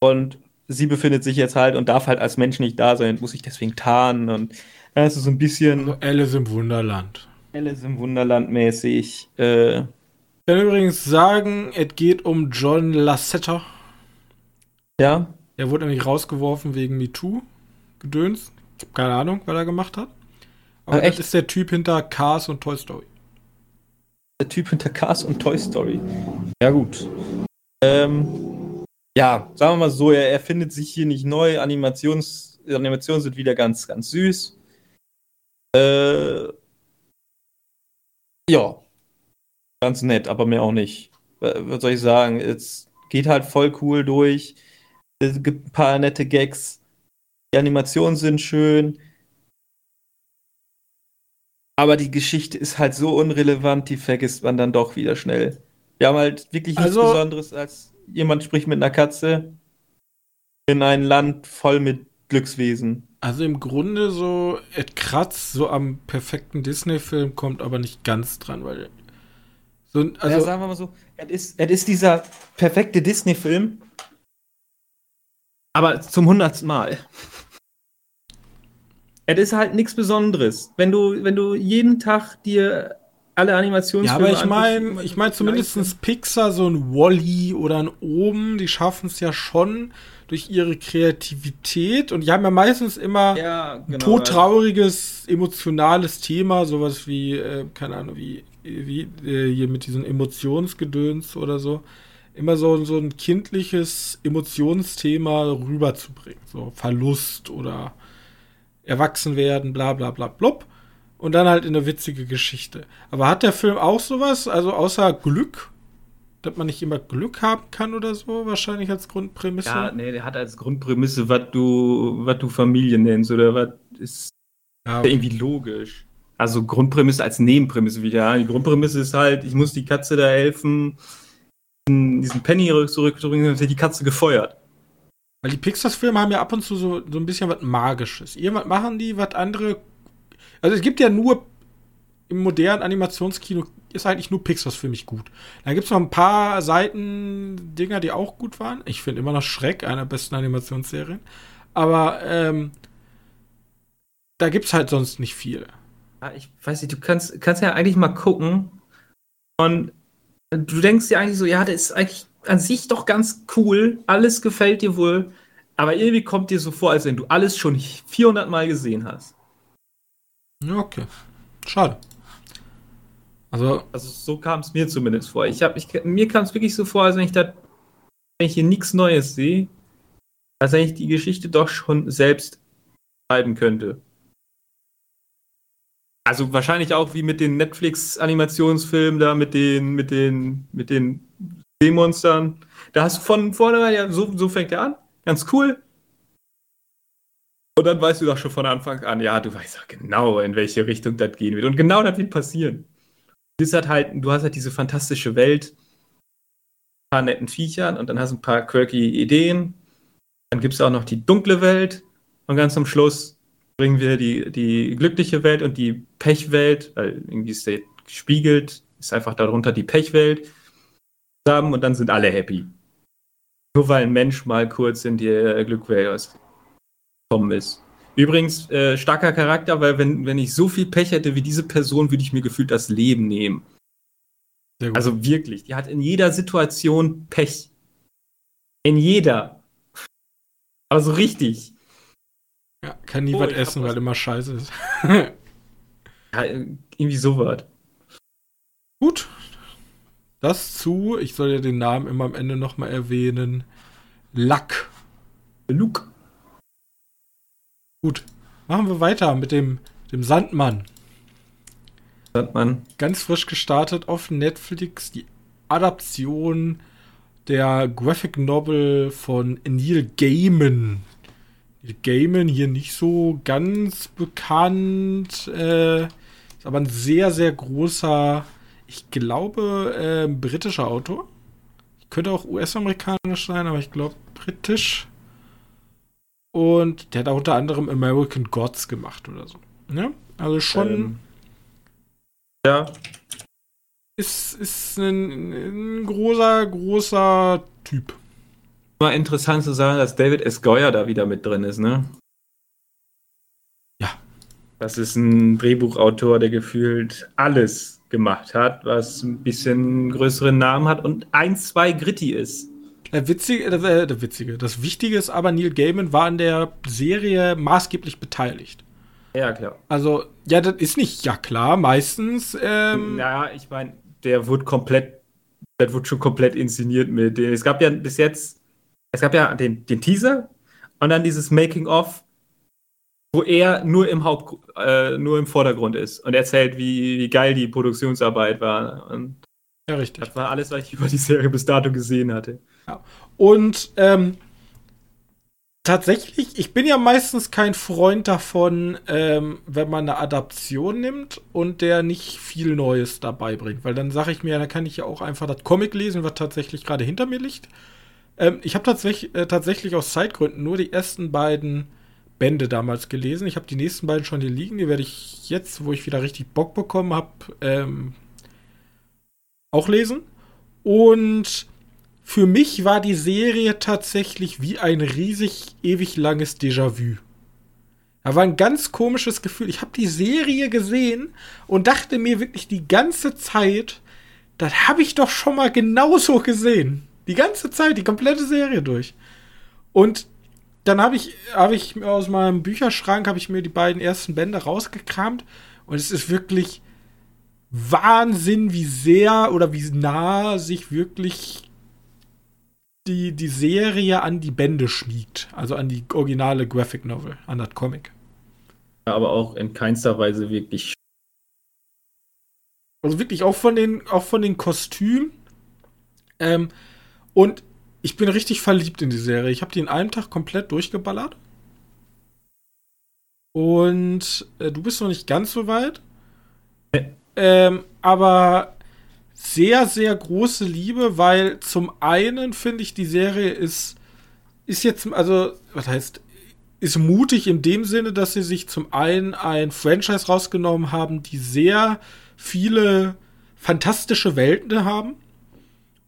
Und sie befindet sich jetzt halt und darf halt als Mensch nicht da sein, muss sich deswegen tarnen. Und das ist so ein bisschen. Also Alice im Wunderland. Alice im Wunderland mäßig. Äh, ich kann übrigens sagen, es geht um John Lasseter. Ja. Er wurde nämlich rausgeworfen wegen MeToo-Gedöns. Ich habe keine Ahnung, was er gemacht hat. Aber Ach, echt? das ist der Typ hinter Cars und Toy Story. Der Typ hinter Cars und Toy Story. Ja, gut. Ähm, ja, sagen wir mal so, er erfindet sich hier nicht neu. Animations, Animationen sind wieder ganz, ganz süß. Äh, ja. Ganz nett, aber mehr auch nicht. Wa- Was soll ich sagen? Es geht halt voll cool durch. Es gibt ein paar nette Gags. Die Animationen sind schön. Aber die Geschichte ist halt so unrelevant, die vergisst man dann doch wieder schnell. Wir haben halt wirklich nichts Also- Besonderes, als jemand spricht mit einer Katze in ein Land voll mit Glückswesen. Also im Grunde so, es kratzt so am perfekten Disney-Film, kommt aber nicht ganz dran, weil. So, Also, also, ja, sagen wir mal so, es ist, es ist dieser perfekte Disney-Film, aber zum hundertsten Mal. Es ist halt nichts Besonderes. Wenn du, wenn du jeden Tag dir alle ja, Animationsfilme aber ich meine, ich meine zumindest Pixar, so ein Wally oder ein Oben, die schaffen es ja schon durch ihre Kreativität und die haben ja meistens immer ja, ein genau, todtrauriges, emotionales Thema, sowas wie, äh, keine Ahnung, wie, wie äh, hier mit diesen Emotionsgedöns oder so. Immer so, so ein kindliches Emotionsthema rüberzubringen. So Verlust oder Erwachsenwerden, bla bla bla blub. Und dann halt in eine witzige Geschichte. Aber hat der Film auch sowas? Also außer Glück? Dass man nicht immer Glück haben kann oder so? Wahrscheinlich als Grundprämisse. Ja, nee, der hat als Grundprämisse, was du, was du Familie nennst oder was ist Ja, irgendwie logisch. Also Grundprämisse als Nebenprämisse wieder. Ja. Die Grundprämisse ist halt, ich muss die Katze da helfen, diesen Penny zurückzubringen, dann wird die Katze gefeuert. Weil die Pixar-Filme haben ja ab und zu so, so ein bisschen was Magisches. Irgendwas machen die, was andere. Also es gibt ja nur im modernen Animationskino ist eigentlich nur Pixars für mich gut. Da gibt es noch ein paar Seiten-Dinger, die auch gut waren. Ich finde immer noch Schreck, einer besten Animationsserien. Aber ähm, da gibt es halt sonst nicht viel. Ja, ich weiß nicht, du kannst, kannst ja eigentlich mal gucken und du denkst dir eigentlich so, ja, das ist eigentlich an sich doch ganz cool, alles gefällt dir wohl, aber irgendwie kommt dir so vor, als wenn du alles schon 400 Mal gesehen hast. Ja, okay. Schade. Also, Also so kam es mir zumindest vor. Ich hab, ich, mir kam es wirklich so vor, als wenn ich da, wenn ich hier nichts Neues sehe, als wenn ich die Geschichte doch schon selbst schreiben könnte. Also wahrscheinlich auch wie mit den Netflix-Animationsfilmen da, mit den, mit den, mit den Seemonstern. Da hast du von vornherein, ja, so, so fängt er an. Ganz cool. Und dann weißt du doch schon von Anfang an, ja, du weißt ja genau, in welche Richtung das gehen wird. Und genau das wird passieren. Du hast halt, du hast halt diese fantastische Welt, ein paar netten Viechern und dann hast du ein paar quirky Ideen. Dann gibt es auch noch die dunkle Welt und ganz am Schluss bringen wir die, die glückliche Welt und die Pechwelt, weil irgendwie ist der gespiegelt, ist einfach darunter die Pechwelt zusammen und dann sind alle happy. Nur weil ein Mensch mal kurz in die Glückwelt ist. gekommen ist. Übrigens, äh, starker Charakter, weil wenn, wenn ich so viel Pech hätte wie diese Person, würde ich mir gefühlt das Leben nehmen. Also wirklich, die hat in jeder Situation Pech. In jeder. Also richtig. Ja, kann nie Oh, was essen, was. weil immer scheiße ist. Ja, irgendwie sowas. Gut. Das zu, ich soll ja den Namen immer am Ende nochmal erwähnen. Lack. Luke. Gut. Machen wir weiter mit dem, dem Sandmann. Sagt man. Ganz frisch gestartet auf Netflix die Adaption der Graphic Novel von Neil Gaiman. Neil Gaiman hier nicht so ganz bekannt, äh, ist aber ein sehr, sehr großer, ich glaube, äh, britischer Autor. Könnte auch US-amerikanisch sein, aber ich glaube britisch. Und der hat auch unter anderem American Gods gemacht oder so. Ne? Also schon Ähm, ja, ist, ist ein, ein großer, großer Typ. mal interessant zu sagen, dass David S. Goyer da wieder mit drin ist, ne? Ja. Das ist ein Drehbuchautor, der gefühlt alles gemacht hat, was ein bisschen größeren Namen hat und ein, zwei Gritty ist. Der witzige, äh, der witzige, das Wichtige ist aber, Neil Gaiman war an der Serie maßgeblich beteiligt. Ja, klar. Also, ja, das ist nicht, ja klar, meistens, ähm, Ja, ich meine, der wurde komplett, das wurde schon komplett inszeniert mit dem. Es gab ja bis jetzt, es gab ja den, den Teaser und dann dieses Making-of, wo er nur im Haupt, äh, nur im Vordergrund ist und erzählt, wie, wie geil die Produktionsarbeit war. Und ja, richtig. das war alles, was ich über die Serie bis dato gesehen hatte. Und ähm, tatsächlich, ich bin ja meistens kein Freund davon, ähm, wenn man eine Adaption nimmt und der nicht viel Neues dabei bringt. Weil dann sage ich mir, dann kann ich ja auch einfach das Comic lesen, was tatsächlich gerade hinter mir liegt. Ähm, ich habe tatsächlich, äh, tatsächlich aus Zeitgründen nur die ersten beiden Bände damals gelesen. Ich habe die nächsten beiden schon hier liegen. Die werde ich jetzt, wo ich wieder richtig Bock bekommen habe, ähm, auch lesen. Und für mich war die Serie tatsächlich wie ein riesig ewig langes Déjà-vu. Da war ein ganz komisches Gefühl. Ich habe die Serie gesehen und dachte mir wirklich die ganze Zeit, das habe ich doch schon mal genauso gesehen. Die ganze Zeit, die komplette Serie durch. Und dann habe ich, habe ich aus meinem Bücherschrank habe ich mir die beiden ersten Bände rausgekramt und es ist wirklich Wahnsinn, wie sehr oder wie nah sich wirklich die, die Serie an die Bände schmiegt. Also an die originale Graphic Novel, an das Comic. Aber auch in keinster Weise wirklich. Also wirklich auch von den, auch von den Kostümen. Ähm, und ich bin richtig verliebt in die Serie. Ich habe die in einem Tag komplett durchgeballert. Und äh, du bist noch nicht ganz so weit. Ähm, aber sehr, sehr große Liebe, weil zum einen finde ich, die Serie ist, ist jetzt, also, was heißt, ist mutig in dem Sinne, dass sie sich zum einen ein Franchise rausgenommen haben, die sehr viele fantastische Welten haben.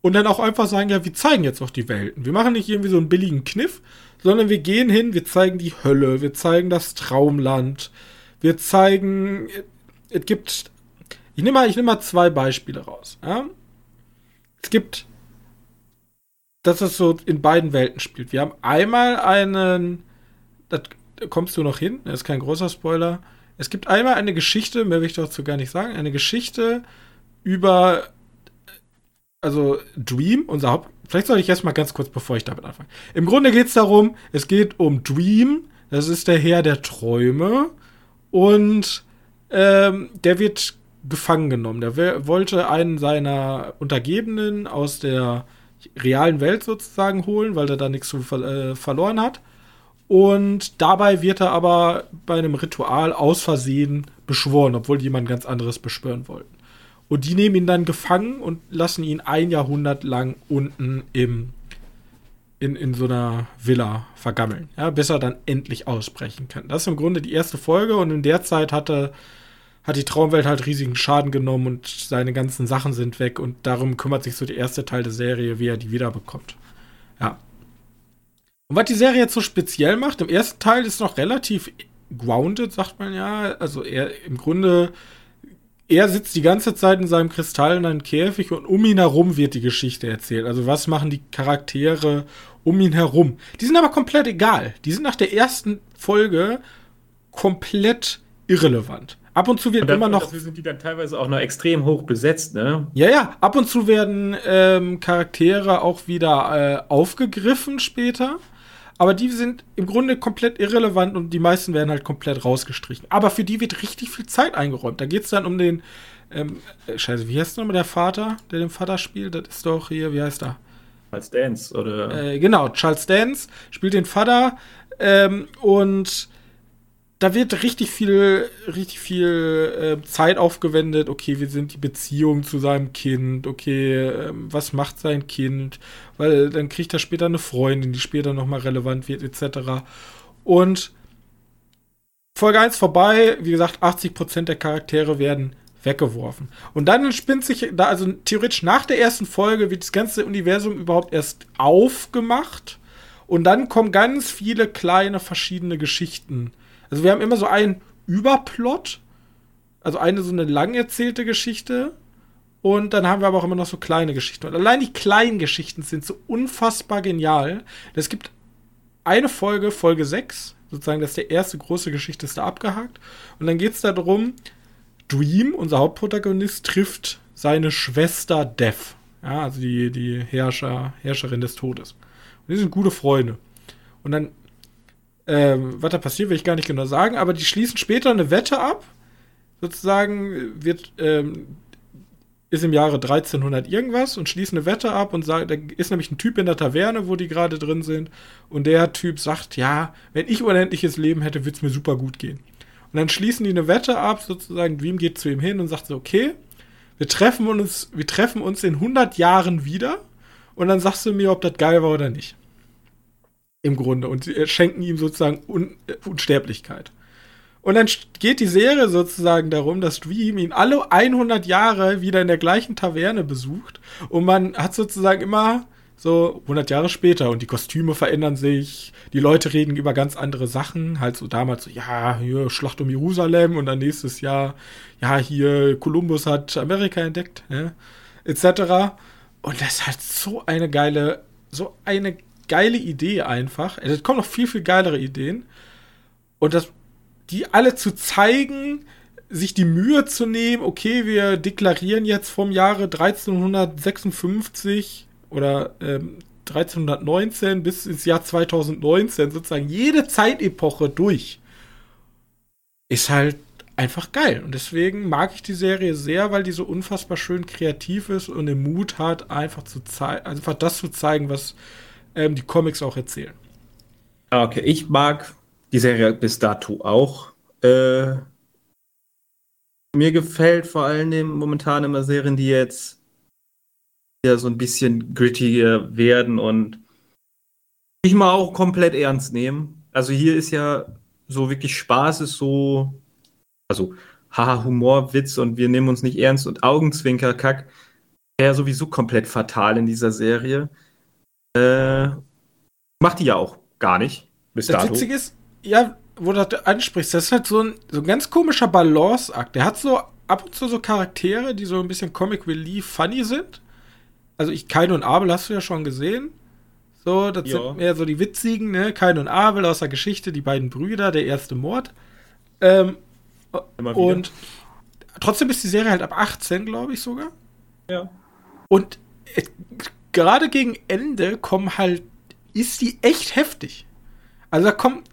Und dann auch einfach sagen, ja, wir zeigen jetzt auch die Welten. Wir machen nicht irgendwie so einen billigen Kniff, sondern wir gehen hin, wir zeigen die Hölle, wir zeigen das Traumland, wir zeigen, es gibt, ich nehme mal, ich mal zwei Beispiele raus. Ja? Es gibt, dass es so in beiden Welten spielt. Wir haben einmal einen, da kommst du noch hin, das ist kein großer Spoiler. Es gibt einmal eine Geschichte, mehr will ich dazu gar nicht sagen, eine Geschichte über also Dream, unser Haupt. Vielleicht soll ich erst mal ganz kurz, bevor ich damit anfange. Im Grunde geht es darum, es geht um Dream, das ist der Herr der Träume und ähm, der wird gefangen genommen. Der wollte einen seiner Untergebenen aus der realen Welt sozusagen holen, weil er da nichts zu ver äh, verloren hat. Und dabei wird er aber bei einem Ritual aus Versehen beschworen, obwohl jemand ganz anderes beschwören wollten. Und die nehmen ihn dann gefangen und lassen ihn ein Jahrhundert lang unten im, in, in so einer Villa vergammeln, ja, bis er dann endlich ausbrechen kann. Das ist im Grunde die erste Folge und in der Zeit hatte, hat die Traumwelt halt riesigen Schaden genommen und seine ganzen Sachen sind weg und darum kümmert sich so der erste Teil der Serie, wie er die wiederbekommt. Ja. Und was die Serie jetzt so speziell macht, im ersten Teil ist noch relativ grounded, sagt man ja. Also er im Grunde, er sitzt die ganze Zeit in seinem Kristall in einem Käfig und um ihn herum wird die Geschichte erzählt. Also was machen die Charaktere um ihn herum? Die sind aber komplett egal. Die sind nach der ersten Folge komplett irrelevant. Ab und zu wird und immer noch. Dafür sind die dann teilweise auch noch extrem hoch besetzt, ne? Ja, ja. Ab und zu werden ähm, Charaktere auch wieder äh, aufgegriffen später. Aber die sind im Grunde komplett irrelevant und die meisten werden halt komplett rausgestrichen. Aber für die wird richtig viel Zeit eingeräumt. Da geht es dann um den. Ähm, äh, Scheiße, wie heißt nochmal der Vater, der den Vater spielt? Das ist doch hier, wie heißt er? Charles Dance, oder? Äh, genau, Charles Dance spielt den Vater ähm, und da wird richtig viel, richtig viel äh, Zeit aufgewendet. Okay, wie sind die Beziehungen zu seinem Kind? Okay, äh, was macht sein Kind? Weil dann kriegt er später eine Freundin, die später nochmal relevant wird, etc. Und Folge 1 vorbei, wie gesagt, 80% der Charaktere werden weggeworfen. Und dann spinnt sich da, also theoretisch nach der ersten Folge wird das ganze Universum überhaupt erst aufgemacht. Und dann kommen ganz viele kleine verschiedene Geschichten also wir haben immer so einen Überplot, also eine so eine lang erzählte Geschichte. Und dann haben wir aber auch immer noch so kleine Geschichten. Und allein die kleinen Geschichten sind so unfassbar genial. Es gibt eine Folge, Folge 6, sozusagen, das ist der erste große Geschichte, ist da abgehakt. Und dann geht es darum, Dream, unser Hauptprotagonist, trifft seine Schwester Death. Ja, also die, die Herrscher, Herrscherin des Todes. Und die sind gute Freunde. Und dann ähm, was da passiert, will ich gar nicht genau sagen, aber die schließen später eine Wette ab. Sozusagen wird, ähm, ist im Jahre 1300 irgendwas und schließen eine Wette ab und sagt, da ist nämlich ein Typ in der Taverne, wo die gerade drin sind. Und der Typ sagt, ja, wenn ich unendliches Leben hätte, würde es mir super gut gehen. Und dann schließen die eine Wette ab, sozusagen, Dream geht zu ihm hin und sagt so, okay, wir treffen uns, wir treffen uns in 100 Jahren wieder und dann sagst du mir, ob das geil war oder nicht. Im Grunde. Und sie schenken ihm sozusagen Un Unsterblichkeit. Und dann geht die Serie sozusagen darum, dass Dream ihn alle 100 Jahre wieder in der gleichen Taverne besucht. Und man hat sozusagen immer so 100 Jahre später und die Kostüme verändern sich, die Leute reden über ganz andere Sachen, halt so damals so, ja, hier Schlacht um Jerusalem und dann nächstes Jahr, ja, hier Kolumbus hat Amerika entdeckt, ja, etc. Und das halt so eine geile, so eine geile Idee einfach. Es kommen noch viel, viel geilere Ideen. Und das, die alle zu zeigen, sich die Mühe zu nehmen, okay, wir deklarieren jetzt vom Jahre 1356 oder ähm, 1319 bis ins Jahr 2019 sozusagen jede Zeitepoche durch. Ist halt einfach geil. Und deswegen mag ich die Serie sehr, weil die so unfassbar schön kreativ ist und den Mut hat, einfach zu zeigen, einfach das zu zeigen, was ähm, die Comics auch erzählen. Ah, okay, ich mag die Serie bis dato auch. Äh, mir gefällt vor allen Dingen momentan immer Serien, die jetzt ja so ein bisschen grittier werden und sich mal auch komplett ernst nehmen. Also hier ist ja so wirklich Spaß ist so, also haha, Humor, Witz und wir nehmen uns nicht ernst und Augenzwinker, Kack, wäre sowieso komplett fatal in dieser Serie. Äh, macht die ja auch gar nicht. Bis das dato. Witzige ist, ja, wo du das ansprichst, das ist halt so ein, so ein ganz komischer Balanceakt. Der hat so ab und zu so Charaktere, die so ein bisschen Comic Relief funny sind. Also ich, Kain und Abel hast du ja schon gesehen. So, das ja. sind mehr so die witzigen, ne? Kain und Abel aus der Geschichte, die beiden Brüder, der erste Mord. Ähm, und trotzdem ist die Serie halt ab 18, glaube ich sogar. Ja. Und gerade gegen Ende kommen halt, ist die echt heftig. Also da kommt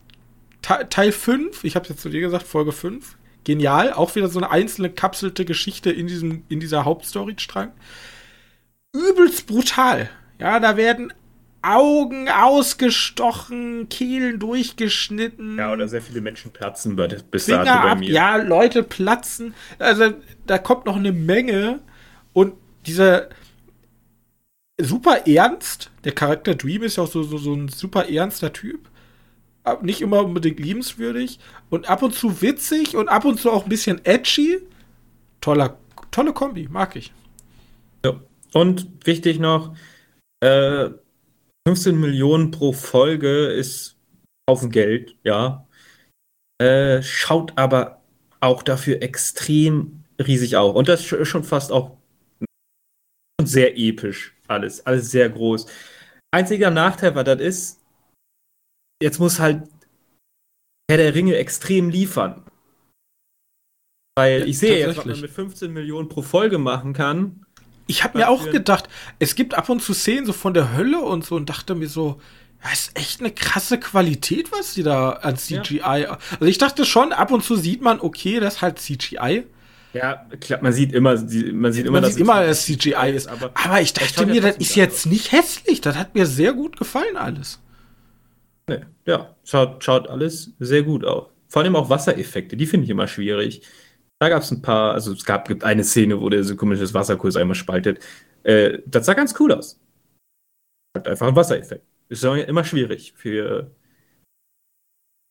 Teil 5, ich habe jetzt zu dir gesagt, Folge 5. Genial, auch wieder so eine einzelne kapselte Geschichte in diesem, in dieser Hauptstory-Strang. Übelst brutal. Ja, da werden Augen ausgestochen, Kehlen durchgeschnitten. Ja, oder sehr viele Menschen platzen bis dato bei mir. Ja, Leute platzen. Also da kommt noch eine Menge. Und dieser, super ernst. Der Charakter Dream ist ja auch so, so, so ein super ernster Typ. Nicht immer unbedingt liebenswürdig. Und ab und zu witzig und ab und zu auch ein bisschen edgy. Toller, tolle Kombi, mag ich. Ja. Und wichtig noch, äh, 15 Millionen pro Folge ist Haufen Geld, ja. Äh, schaut aber auch dafür extrem riesig auf. Und das ist schon fast auch sehr episch alles. Alles sehr groß. Einziger Nachteil, was das ist, jetzt muss halt Herr der Ringe extrem liefern. Weil ich sehe jetzt, was man mit 15 Millionen pro Folge machen kann. Ich habe mir auch gedacht, es gibt ab und zu Szenen so von der Hölle und so und dachte mir so, das ist echt eine krasse Qualität, was die da an CGI. Ja. Also ich dachte schon, ab und zu sieht man, okay, das ist halt CGI. Ja, klar, man sieht immer, man sieht immer, man sieht dass immer, dass CGI ist. Aber, aber ich dachte mir, das ist jetzt nicht hässlich. Das hat mir sehr gut gefallen alles. Nee, ja, schaut, schaut alles sehr gut aus. Vor allem auch Wassereffekte, die finde ich immer schwierig. Da gab es ein paar, also es gab gibt eine Szene, wo der so komisches Wasserkurs einmal spaltet. Äh, das sah ganz cool aus. Hat einfach ein Wassereffekt. Ist ja immer schwierig für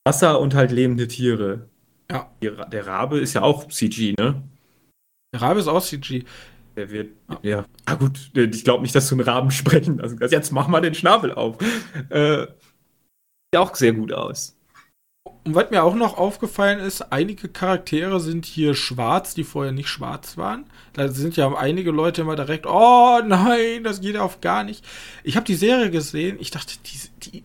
Wasser und halt lebende Tiere. Ja. Der Rabe ist ja auch CG, ne? Der Rabe ist auch CG. Der wird, ja. ja. Ah, gut, ich glaube nicht, dass du einen Raben sprechen lassen kannst. Jetzt mach mal den Schnabel auf. Äh, sieht auch sehr gut aus. Und was mir auch noch aufgefallen ist, einige Charaktere sind hier schwarz, die vorher nicht schwarz waren. Da sind ja einige Leute immer direkt, oh nein, das geht auf gar nicht. Ich habe die Serie gesehen, ich dachte, die, die,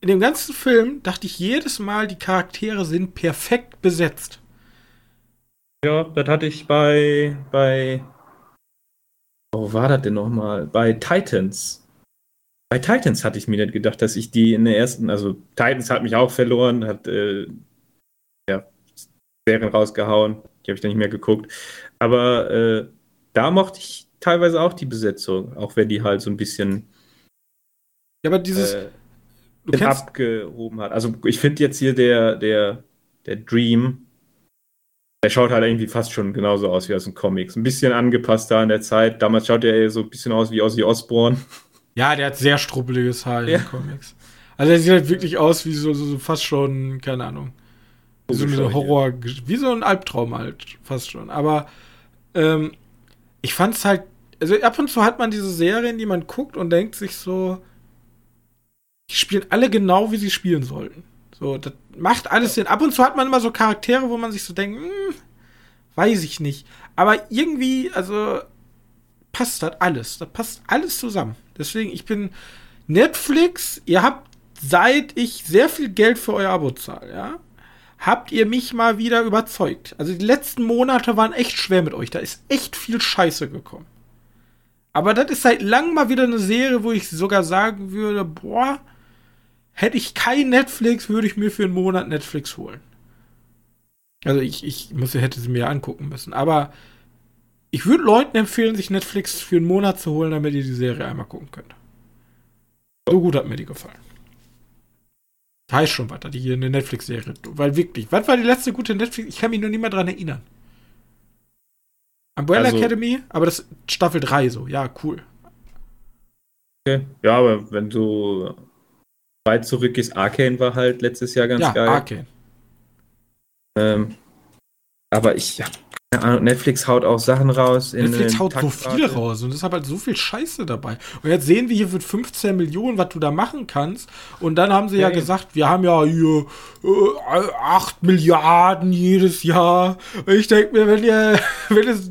in dem ganzen Film dachte ich jedes Mal, die Charaktere sind perfekt besetzt. Ja, das hatte ich bei, bei, wo war das denn nochmal? Bei Titans. Bei Titans hatte ich mir nicht gedacht, dass ich die in der ersten, also Titans hat mich auch verloren, hat äh, ja, Serien rausgehauen, die habe ich dann nicht mehr geguckt. Aber äh, da mochte ich teilweise auch die Besetzung, auch wenn die halt so ein bisschen. Ja, aber dieses. Äh, abgehoben hat. Also ich finde jetzt hier der, der, der Dream, der schaut halt irgendwie fast schon genauso aus wie aus den Comics. Ein bisschen angepasst da in der Zeit. Damals schaut er so ein bisschen aus wie Ozzy Osbourne. Ja, der hat sehr struppeliges Haar ja. in den Comics. Also er sieht halt wirklich aus wie so, so, so fast schon, keine Ahnung. Wie so ein Horror, wie so ein Albtraum halt, fast schon. Aber ähm, ich fand's halt, also ab und zu hat man diese Serien, die man guckt und denkt sich so, die spielen alle genau, wie sie spielen sollten. So, das macht alles Sinn. Ab und zu hat man immer so Charaktere, wo man sich so denkt, hm, weiß ich nicht. Aber irgendwie, also passt das alles. Das passt alles zusammen. Deswegen, ich bin Netflix, ihr habt, seit ich sehr viel Geld für euer Abo zahle, ja, habt ihr mich mal wieder überzeugt. Also die letzten Monate waren echt schwer mit euch. Da ist echt viel Scheiße gekommen. Aber das ist seit langem mal wieder eine Serie, wo ich sogar sagen würde, boah, hätte ich kein Netflix, würde ich mir für einen Monat Netflix holen. Also ich, ich muss, hätte sie mir angucken müssen. Aber ich würde Leuten empfehlen, sich Netflix für einen Monat zu holen, damit ihr die Serie einmal gucken könnt. So gut hat mir die gefallen. Heißt schon weiter, die hier eine Netflix-Serie. Weil wirklich, was war die letzte gute Netflix? Ich kann mich nur nicht mehr dran erinnern. Umbrella also, Academy, aber das ist Staffel 3 so. Ja, cool. Okay. Ja, aber wenn du weit zurück ist, Arcane war halt letztes Jahr ganz ja, geil. Arcane. Ähm, aber ich habe Netflix haut auch Sachen raus. Netflix haut so viel raus und es hat halt so viel Scheiße dabei. Und jetzt sehen wir hier für 15 Millionen, was du da machen kannst. Und dann haben sie ja, ja gesagt, wir haben ja hier äh, 8 Milliarden jedes Jahr. Und ich denke mir, wenn ihr, wenn es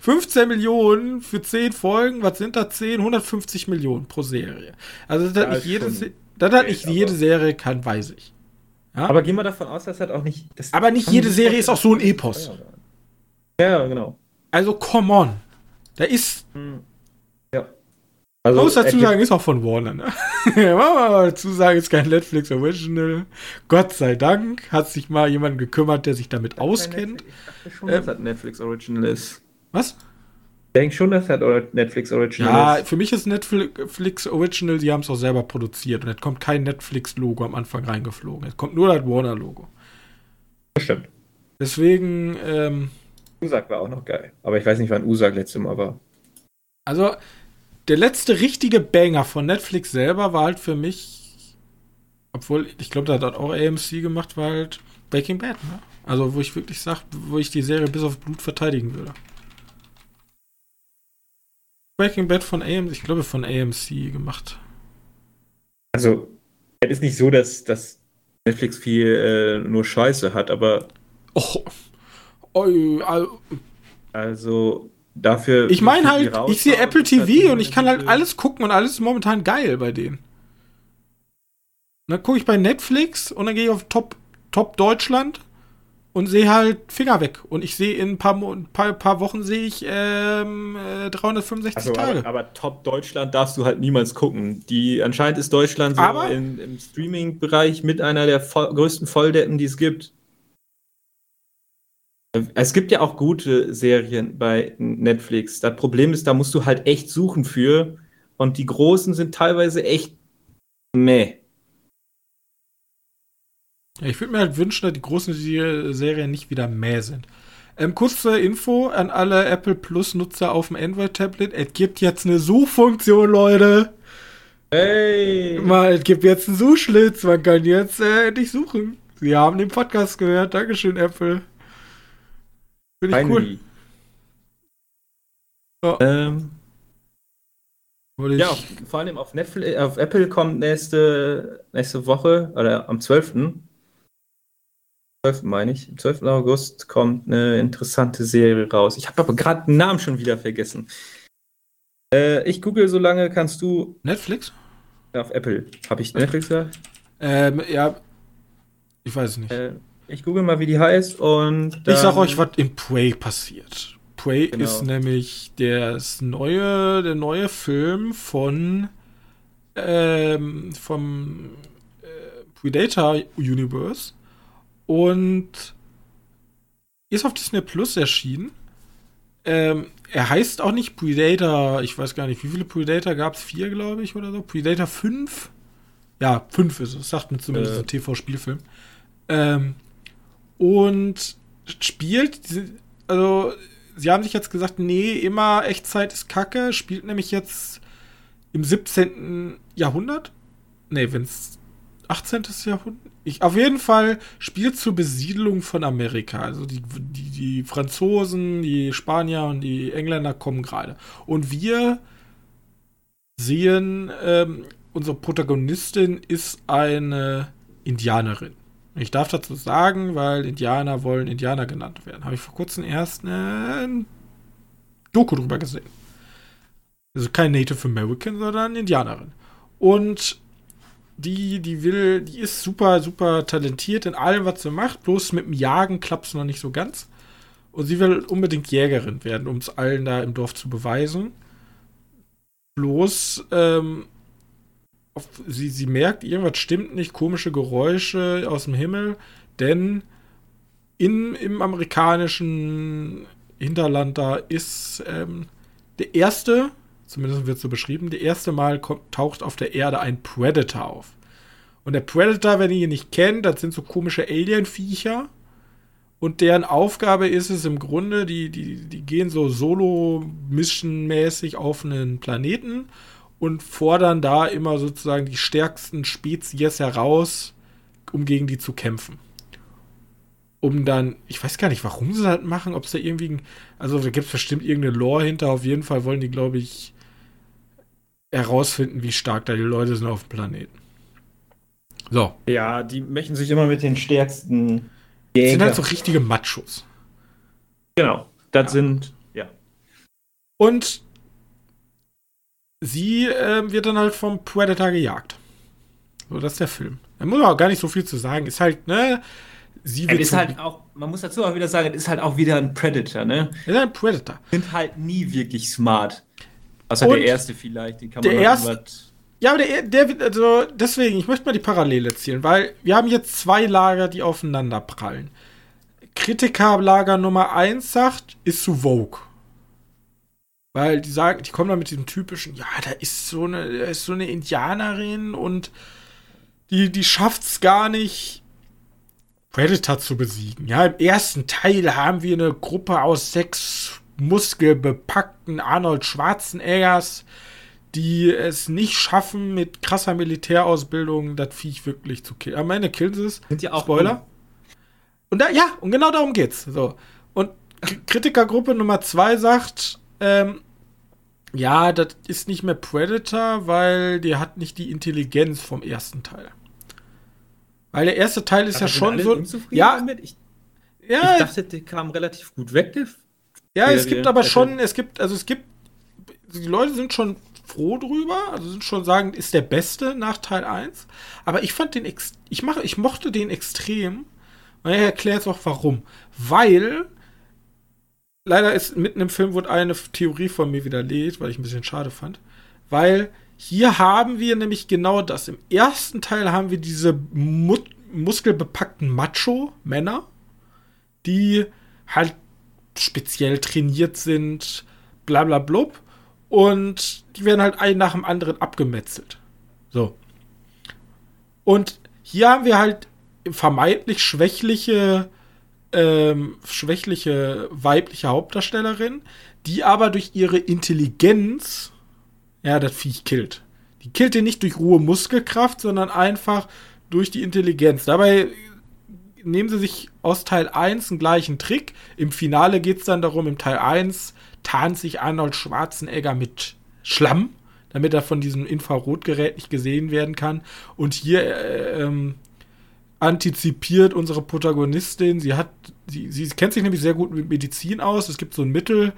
15 Millionen für 10 Folgen, was sind da 10? 150 Millionen pro Serie. Also das hat nicht jede, das hat nicht jede Serie kann, weiß ich. Ja? Aber gehen wir davon aus, dass halt auch nicht. aber nicht jede Serie ist auch so ein Epos. Ja, genau. Also, come on. Da ist. Hm. Ja. Also, man muss dazu sagen, ist auch von Warner, ne? ja, mal dazu sagen, ist kein Netflix Original. Gott sei Dank hat sich mal jemand gekümmert, der sich damit auskennt. Ich dachte schon, ähm, dass das Netflix Original ist. Was? Ich denke schon, dass das Netflix Original ja, ist. Ja, für mich ist Netflix Original, die haben es auch selber produziert. Und es kommt kein Netflix-Logo am Anfang reingeflogen. Es kommt nur das Warner-Logo. Stimmt. Deswegen, ähm, Usak war auch noch geil. Aber ich weiß nicht, wann Usak letzte Mal war. Also, der letzte richtige Banger von Netflix selber war halt für mich, obwohl, ich glaube, da hat auch AMC gemacht, war halt Breaking Bad, ne? Also, wo ich wirklich sage, wo ich die Serie bis auf Blut verteidigen würde. Breaking Bad von AMC, ich glaube von AMC gemacht. Also, es ist nicht so, dass, dass Netflix viel äh, nur Scheiße hat, aber. Oh. oh also, also dafür. Ich meine halt, ich sehe Apple TV und ich kann halt alles gucken und alles ist momentan geil bei denen. dann gucke ich bei Netflix und dann gehe ich auf Top, Top Deutschland und sehe halt Finger weg. Und ich sehe in ein paar, paar, paar Wochen sehe ich ähm, 365 also, Tage. Aber, aber, Top Deutschland darfst du halt niemals gucken. Die anscheinend ist Deutschland so aber, in, im Streaming-Bereich mit einer der voll, größten Volldeppen, die es gibt. Es gibt ja auch gute Serien bei Netflix. Das Problem ist, da musst du halt echt suchen für. Und die großen sind teilweise echt meh. Ich würde mir halt wünschen, dass die großen Serien nicht wieder meh sind. Ähm, kurze Info an alle Apple Plus-Nutzer auf dem Android-Tablet. Es gibt jetzt eine Suchfunktion, Leute. Hey! Mal, es gibt jetzt einen Suchschlitz. Man kann jetzt äh, endlich suchen. Sie haben den Podcast gehört. Dankeschön, Apple. Finde ich cool. Ja. Ähm, ja, vor allem auf, Netflix, auf Apple kommt nächste, nächste Woche oder am 12. 12. meine ich, am 12. August kommt eine interessante Serie raus. Ich habe aber gerade den Namen schon wieder vergessen. Äh, ich google so lange, kannst du. Netflix? Auf Apple. Habe ich Netflix gesagt? Ähm, ja. Ich weiß es nicht. Äh, ich google mal, wie die heißt und. ich sag euch, was in Prey passiert. Prey genau. ist nämlich das neue, der neue Film von ähm, vom äh, Predator Universe und ist auf Disney Plus erschienen. Ähm, er heißt auch nicht Predator, ich weiß gar nicht, wie viele Predator gab es? Vier, glaube ich, oder so. Predator 5? Ja, 5 ist es, sagt mir zumindest äh. ein TV-Spielfilm. Ähm, und spielt, also, sie haben sich jetzt gesagt, nee, immer Echtzeit ist Kacke, spielt nämlich jetzt im 17. Jahrhundert. Nee, wenn es 18. Jahrhundert. Ich, auf jeden Fall spielt zur Besiedlung von Amerika. Also die, die, die Franzosen, die Spanier und die Engländer kommen gerade. Und wir sehen, ähm, unsere Protagonistin ist eine Indianerin. Ich darf dazu sagen, weil Indianer wollen Indianer genannt werden. Habe ich vor kurzem erst eine Doku drüber gesehen. Also kein Native American, sondern Indianerin. Und die, die will, die ist super, super talentiert in allem, was sie macht. Bloß mit dem Jagen klappt es noch nicht so ganz. Und sie will unbedingt Jägerin werden, um es allen da im Dorf zu beweisen. Bloß, ähm, auf, sie, sie merkt, irgendwas stimmt nicht, komische Geräusche aus dem Himmel, denn in, im amerikanischen Hinterland da ist ähm, der erste zumindest wird so beschrieben, das erste Mal kommt, taucht auf der Erde ein Predator auf. Und der Predator, wenn ihr ihn nicht kennt, das sind so komische Alien-Viecher. Und deren Aufgabe ist es im Grunde, die, die, die gehen so solo-mission-mäßig auf einen Planeten und fordern da immer sozusagen die stärksten Spezies heraus, um gegen die zu kämpfen. Um dann, ich weiß gar nicht, warum sie das machen, ob es da irgendwie, also da gibt es bestimmt irgendeine Lore hinter, auf jeden Fall wollen die, glaube ich, herausfinden, wie stark da die Leute sind auf dem Planeten. So. Ja, die möchten sich immer mit den stärksten. Jäger. Das sind halt so richtige Machos. Genau. Das ja. sind, ja. Und sie äh, wird dann halt vom Predator gejagt. So, das ist der Film. Da muss man auch gar nicht so viel zu sagen. Ist halt, ne? Sie wird ist halt auch, man muss dazu auch wieder sagen, es ist halt auch wieder ein Predator, ne? Ist ein Predator. Sind halt nie wirklich smart. Außer der erste vielleicht, den kann man der erste, Ja, aber der, der, also deswegen, ich möchte mal die Parallele zielen, weil wir haben jetzt zwei Lager, die aufeinander prallen. Kritikerlager Nummer 1 sagt, ist zu Vogue. Weil die sagen, die kommen da mit dem typischen, ja, da ist so eine, da ist so eine Indianerin und die, die schafft's gar nicht, Predator zu besiegen. Ja, im ersten Teil haben wir eine Gruppe aus sechs muskelbepackten Arnold Schwarzeneggers, die es nicht schaffen, mit krasser Militärausbildung das Viech wirklich zu killen. Am Ende killen sie es. Sind ja auch Spoiler. Und da, ja, und genau darum geht's. So. Und Kritikergruppe Nummer zwei sagt, ähm, Ja, das ist nicht mehr Predator, weil der hat nicht die Intelligenz vom ersten Teil. Weil der erste Teil ist Aber ja schon so. Ja, damit? Ich, ja, ich dachte, der kam relativ gut weg. Der ja, es Serie. gibt aber schon, es gibt, also es gibt, die Leute sind schon froh drüber, also sind schon sagen, ist der beste nach Teil 1. Aber ich fand den, ex ich mache, ich mochte den extrem. Und er erklärt jetzt auch warum. Weil, leider ist mitten im Film wurde eine Theorie von mir widerlegt, weil ich ein bisschen schade fand. Weil hier haben wir nämlich genau das. Im ersten Teil haben wir diese mu muskelbepackten Macho-Männer, die halt speziell trainiert sind, bla bla blub. Und die werden halt ein nach dem anderen abgemetzelt. So. Und hier haben wir halt vermeintlich schwächliche, ähm, schwächliche weibliche Hauptdarstellerin, die aber durch ihre Intelligenz, ja, das Viech killt. Die killt ihn nicht durch rohe Muskelkraft, sondern einfach durch die Intelligenz. Dabei nehmen sie sich aus Teil 1 einen gleichen Trick. Im Finale geht es dann darum, im Teil 1 tarnt sich Arnold Schwarzenegger mit Schlamm, damit er von diesem Infrarotgerät nicht gesehen werden kann. Und hier äh, ähm, antizipiert unsere Protagonistin, sie hat, sie, sie kennt sich nämlich sehr gut mit Medizin aus. Es gibt so ein Mittel,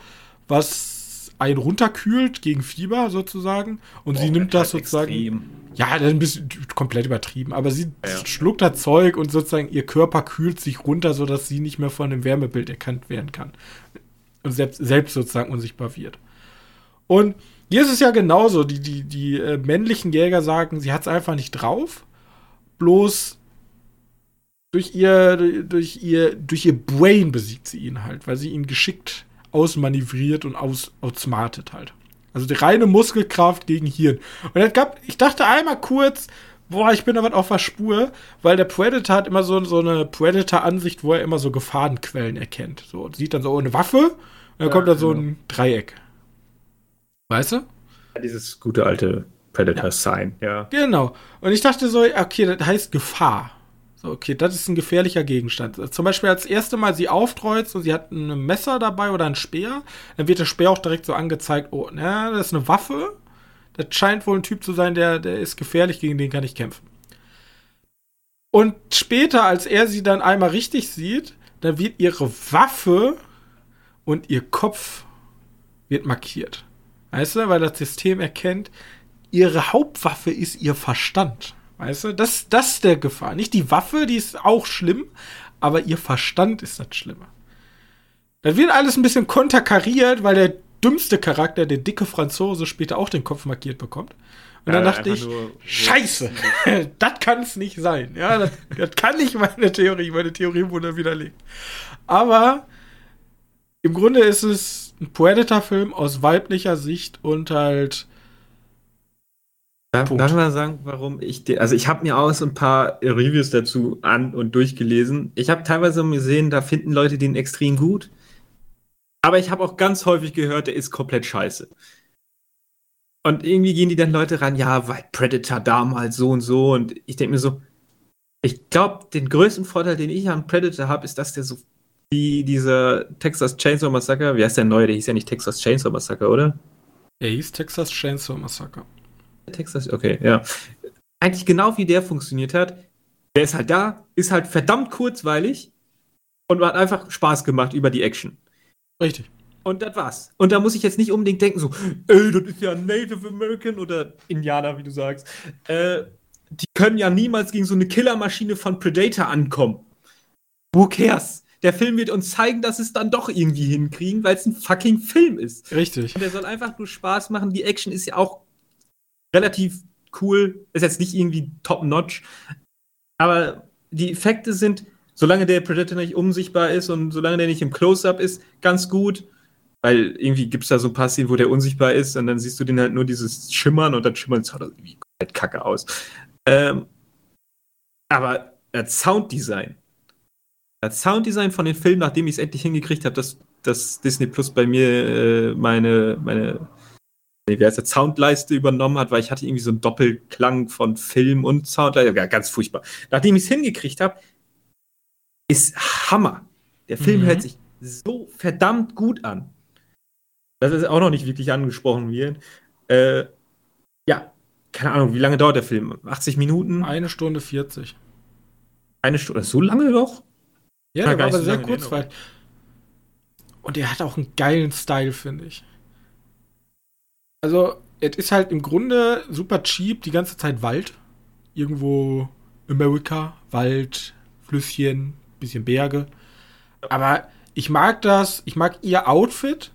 was einen runterkühlt gegen Fieber sozusagen. Und sie Boah, nimmt das sozusagen. extrem. Ja, das ist ein bisschen komplett übertrieben, aber sie Ja. schluckt das Zeug und sozusagen ihr Körper kühlt sich runter, sodass sie nicht mehr von dem Wärmebild erkannt werden kann. Und selbst, selbst sozusagen unsichtbar wird. Und hier ist es ja genauso. Die, die, die äh, männlichen Jäger sagen, sie hat es einfach nicht drauf. Bloß durch ihr, durch ihr, durch ihr Brain besiegt sie ihn halt, weil sie ihn geschickt ausmanövriert und aus, outsmartet halt. Also die reine Muskelkraft gegen Hirn. Und es gab, ich dachte einmal kurz, boah, ich bin aber auf der Spur, weil der Predator hat immer so, so eine Predator-Ansicht, wo er immer so Gefahrenquellen erkennt. So, sieht dann so eine Waffe und dann Ja, kommt da so genau. ein Dreieck. Weißt du? Dieses gute alte Predator-Sign, ja. Genau. Und ich dachte so, okay, das heißt Gefahr. So, okay, das ist ein gefährlicher Gegenstand. Zum Beispiel als erste Mal sie aufkreuzt und sie hat ein Messer dabei oder ein Speer, dann wird der Speer auch direkt so angezeigt, oh, ne, das ist eine Waffe. Das scheint wohl ein Typ zu sein, der, der ist gefährlich, gegen den kann ich kämpfen. Und später, als er sie dann einmal richtig sieht, dann wird ihre Waffe und ihr Kopf wird markiert. Weißt du, weil das System erkennt, ihre Hauptwaffe ist ihr Verstand. Weißt du, das, das ist der Gefahr. Nicht die Waffe, die ist auch schlimm, aber ihr Verstand ist das Schlimme. Da wird alles ein bisschen konterkariert, weil der dümmste Charakter, der dicke Franzose, später auch den Kopf markiert bekommt. Und dann Ja, dachte ich, nur- scheiße, das kann es nicht sein. Ja, das, das kann nicht meine Theorie. Meine Theorie wurde widerlegt. Aber im Grunde ist es ein Predator-Film aus weiblicher Sicht und halt Darf, Punkt. darf ich mal sagen, warum ich den, also ich habe mir auch so ein paar Reviews dazu an und durchgelesen. Ich habe teilweise gesehen, da finden Leute den extrem gut. Aber ich habe auch ganz häufig gehört, der ist komplett scheiße. Und irgendwie gehen die dann Leute ran, ja, weil Predator damals so und so. Und ich denke mir so, ich glaube, den größten Vorteil, den ich an Predator habe, ist, dass der so wie dieser Texas Chainsaw Massacre, wie heißt der neue? Der hieß ja nicht Texas Chainsaw Massacre, oder? Er hieß Texas Chainsaw Massacre. Texas, okay, ja. Eigentlich genau wie der funktioniert hat. Der ist halt da, ist halt verdammt kurzweilig und hat einfach Spaß gemacht über die Action. Richtig. Und das war's. Und da muss ich jetzt nicht unbedingt denken, so, ey, das ist ja Native American oder Indianer, wie du sagst. Äh, die können ja niemals gegen so eine Killermaschine von Predator ankommen. Who cares? Der Film wird uns zeigen, dass es dann doch irgendwie hinkriegen, weil es ein fucking Film ist. Richtig. Und der soll einfach nur Spaß machen. Die Action ist ja auch relativ cool. Ist jetzt nicht irgendwie top-notch. Aber die Effekte sind, solange der Predator nicht unsichtbar ist und solange der nicht im Close-Up ist, ganz gut. Weil irgendwie gibt es da so ein paar Szenen, wo der unsichtbar ist und dann siehst du den halt nur dieses Schimmern und dann schimmert es halt irgendwie komplett kacke aus. Ähm, aber das Sounddesign, das Sounddesign von den Filmen, nachdem ich es endlich hingekriegt habe, dass, dass Disney Plus bei mir äh, meine, meine nee, wie heißt das, Soundleiste übernommen hat, weil ich hatte irgendwie so einen Doppelklang von Film und Soundleiste. Ja, ganz furchtbar. Nachdem ich es hingekriegt habe, ist Hammer. Der Film Mhm. hört sich so verdammt gut an. dass es auch noch nicht wirklich angesprochen wird. Äh, ja, keine Ahnung, wie lange dauert der Film? 80 Minuten? Eine Stunde 40. Eine Stunde, so lange doch? Ja, der war aber sehr kurzweilig. Und er hat auch einen geilen Style, finde ich. Also, es ist halt im Grunde super cheap, die ganze Zeit Wald. Irgendwo Amerika, Wald, Flüsschen, bisschen Berge. Aber ich mag das, ich mag ihr Outfit.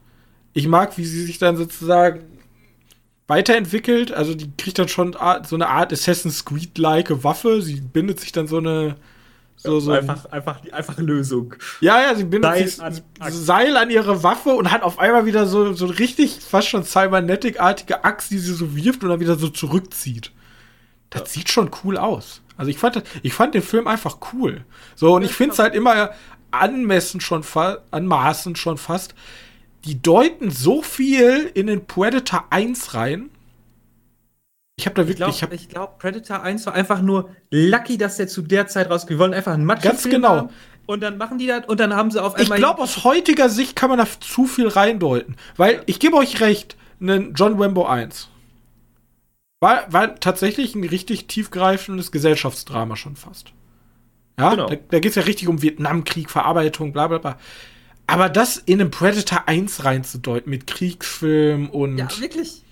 Ich mag, wie sie sich dann sozusagen weiterentwickelt. Also die kriegt dann schon so eine Art Assassin's Creed-like Waffe. Sie bindet sich dann so eine so, so einfach, einfach die einfache Lösung. Ja, ja, sie bindet Seil sich an, Seil an ihre Waffe und hat auf einmal wieder so, so richtig fast schon Cybernetic-artige Axt, die sie so wirft und dann wieder so zurückzieht. Das ja. sieht schon cool aus. Also ich fand, ich fand den Film einfach cool. So, und ich finde es halt immer anmessen schon anmaßen schon fast. Die deuten so viel in den Predator 1 rein. Ich habe da wirklich. Ich glaube, glaub, Predator 1 war einfach nur lucky, dass der zu der Zeit rausgeht. Wir wollen einfach einen Match. Ganz genau. Haben. Und dann machen die das und dann haben sie auf einmal. Ich glaube, aus heutiger Sicht kann man da zu viel reindeuten. Weil ich gebe euch recht, einen John Rambo 1 war, war tatsächlich ein richtig tiefgreifendes Gesellschaftsdrama schon fast. Ja, genau. da, da geht es ja richtig um Vietnamkrieg, Verarbeitung, bla bla bla. Aber das in einem Predator 1 reinzudeuten mit Kriegsfilm und. Ja, wirklich.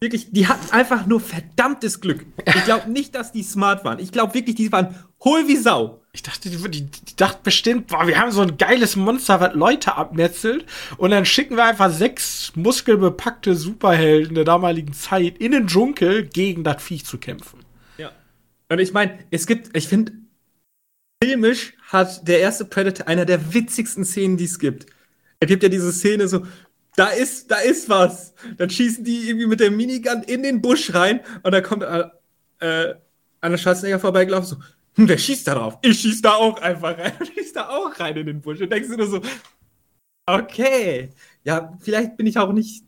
Wirklich, die hatten einfach nur verdammtes Glück. Ich glaube nicht, dass die smart waren. Ich glaube wirklich, die waren hohl wie Sau. Ich dachte, die, die, die dachten bestimmt, boah, wir haben so ein geiles Monster, was Leute abmetzelt. Und dann schicken wir einfach sechs muskelbepackte Superhelden der damaligen Zeit in den Dschungel gegen das Viech zu kämpfen. Ja. Und ich meine, es gibt, ich finde, filmisch hat der erste Predator einer der witzigsten Szenen, die es gibt. Es gibt ja diese Szene so, da ist, da ist was. Dann schießen die irgendwie mit der Minigun in den Busch rein und da kommt äh, äh, Anna Schwarzenegger vorbeigelaufen, so, hm, wer schießt da drauf? Ich schieß da auch einfach rein. Ich schieß da auch rein in den Busch. Und denkst du nur so, okay, ja, vielleicht bin ich auch nicht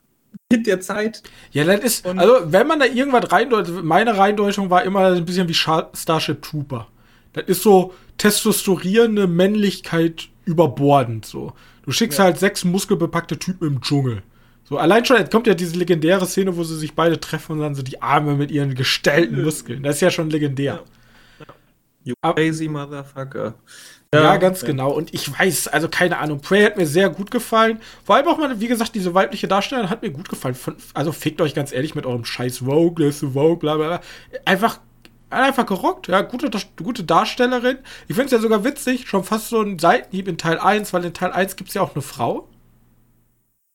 mit der Zeit. Ja, das ist, und also wenn man da irgendwas reindeutet, meine Reindeutung war immer ein bisschen wie Starship Trooper. Das ist so testosterierende Männlichkeit überbordend so. Du schickst ja. halt sechs muskelbepackte Typen im Dschungel. So, allein schon, jetzt kommt ja diese legendäre Szene, wo sie sich beide treffen und dann so die Arme mit ihren gestellten Muskeln. Das ist ja schon legendär. Ja. You crazy motherfucker. Ja, ja ganz ja. genau. Und ich weiß, also keine Ahnung, Prey hat mir sehr gut gefallen. Vor allem auch mal, wie gesagt, diese weibliche Darstellerin hat mir gut gefallen. Also fickt euch ganz ehrlich mit eurem scheiß Vogue, das Vogue, bla bla bla. Einfach einfach gerockt, ja, gute, gute Darstellerin. Ich finde es ja sogar witzig, schon fast so ein Seitenhieb in Teil 1, weil in Teil 1 gibt es ja auch eine Frau,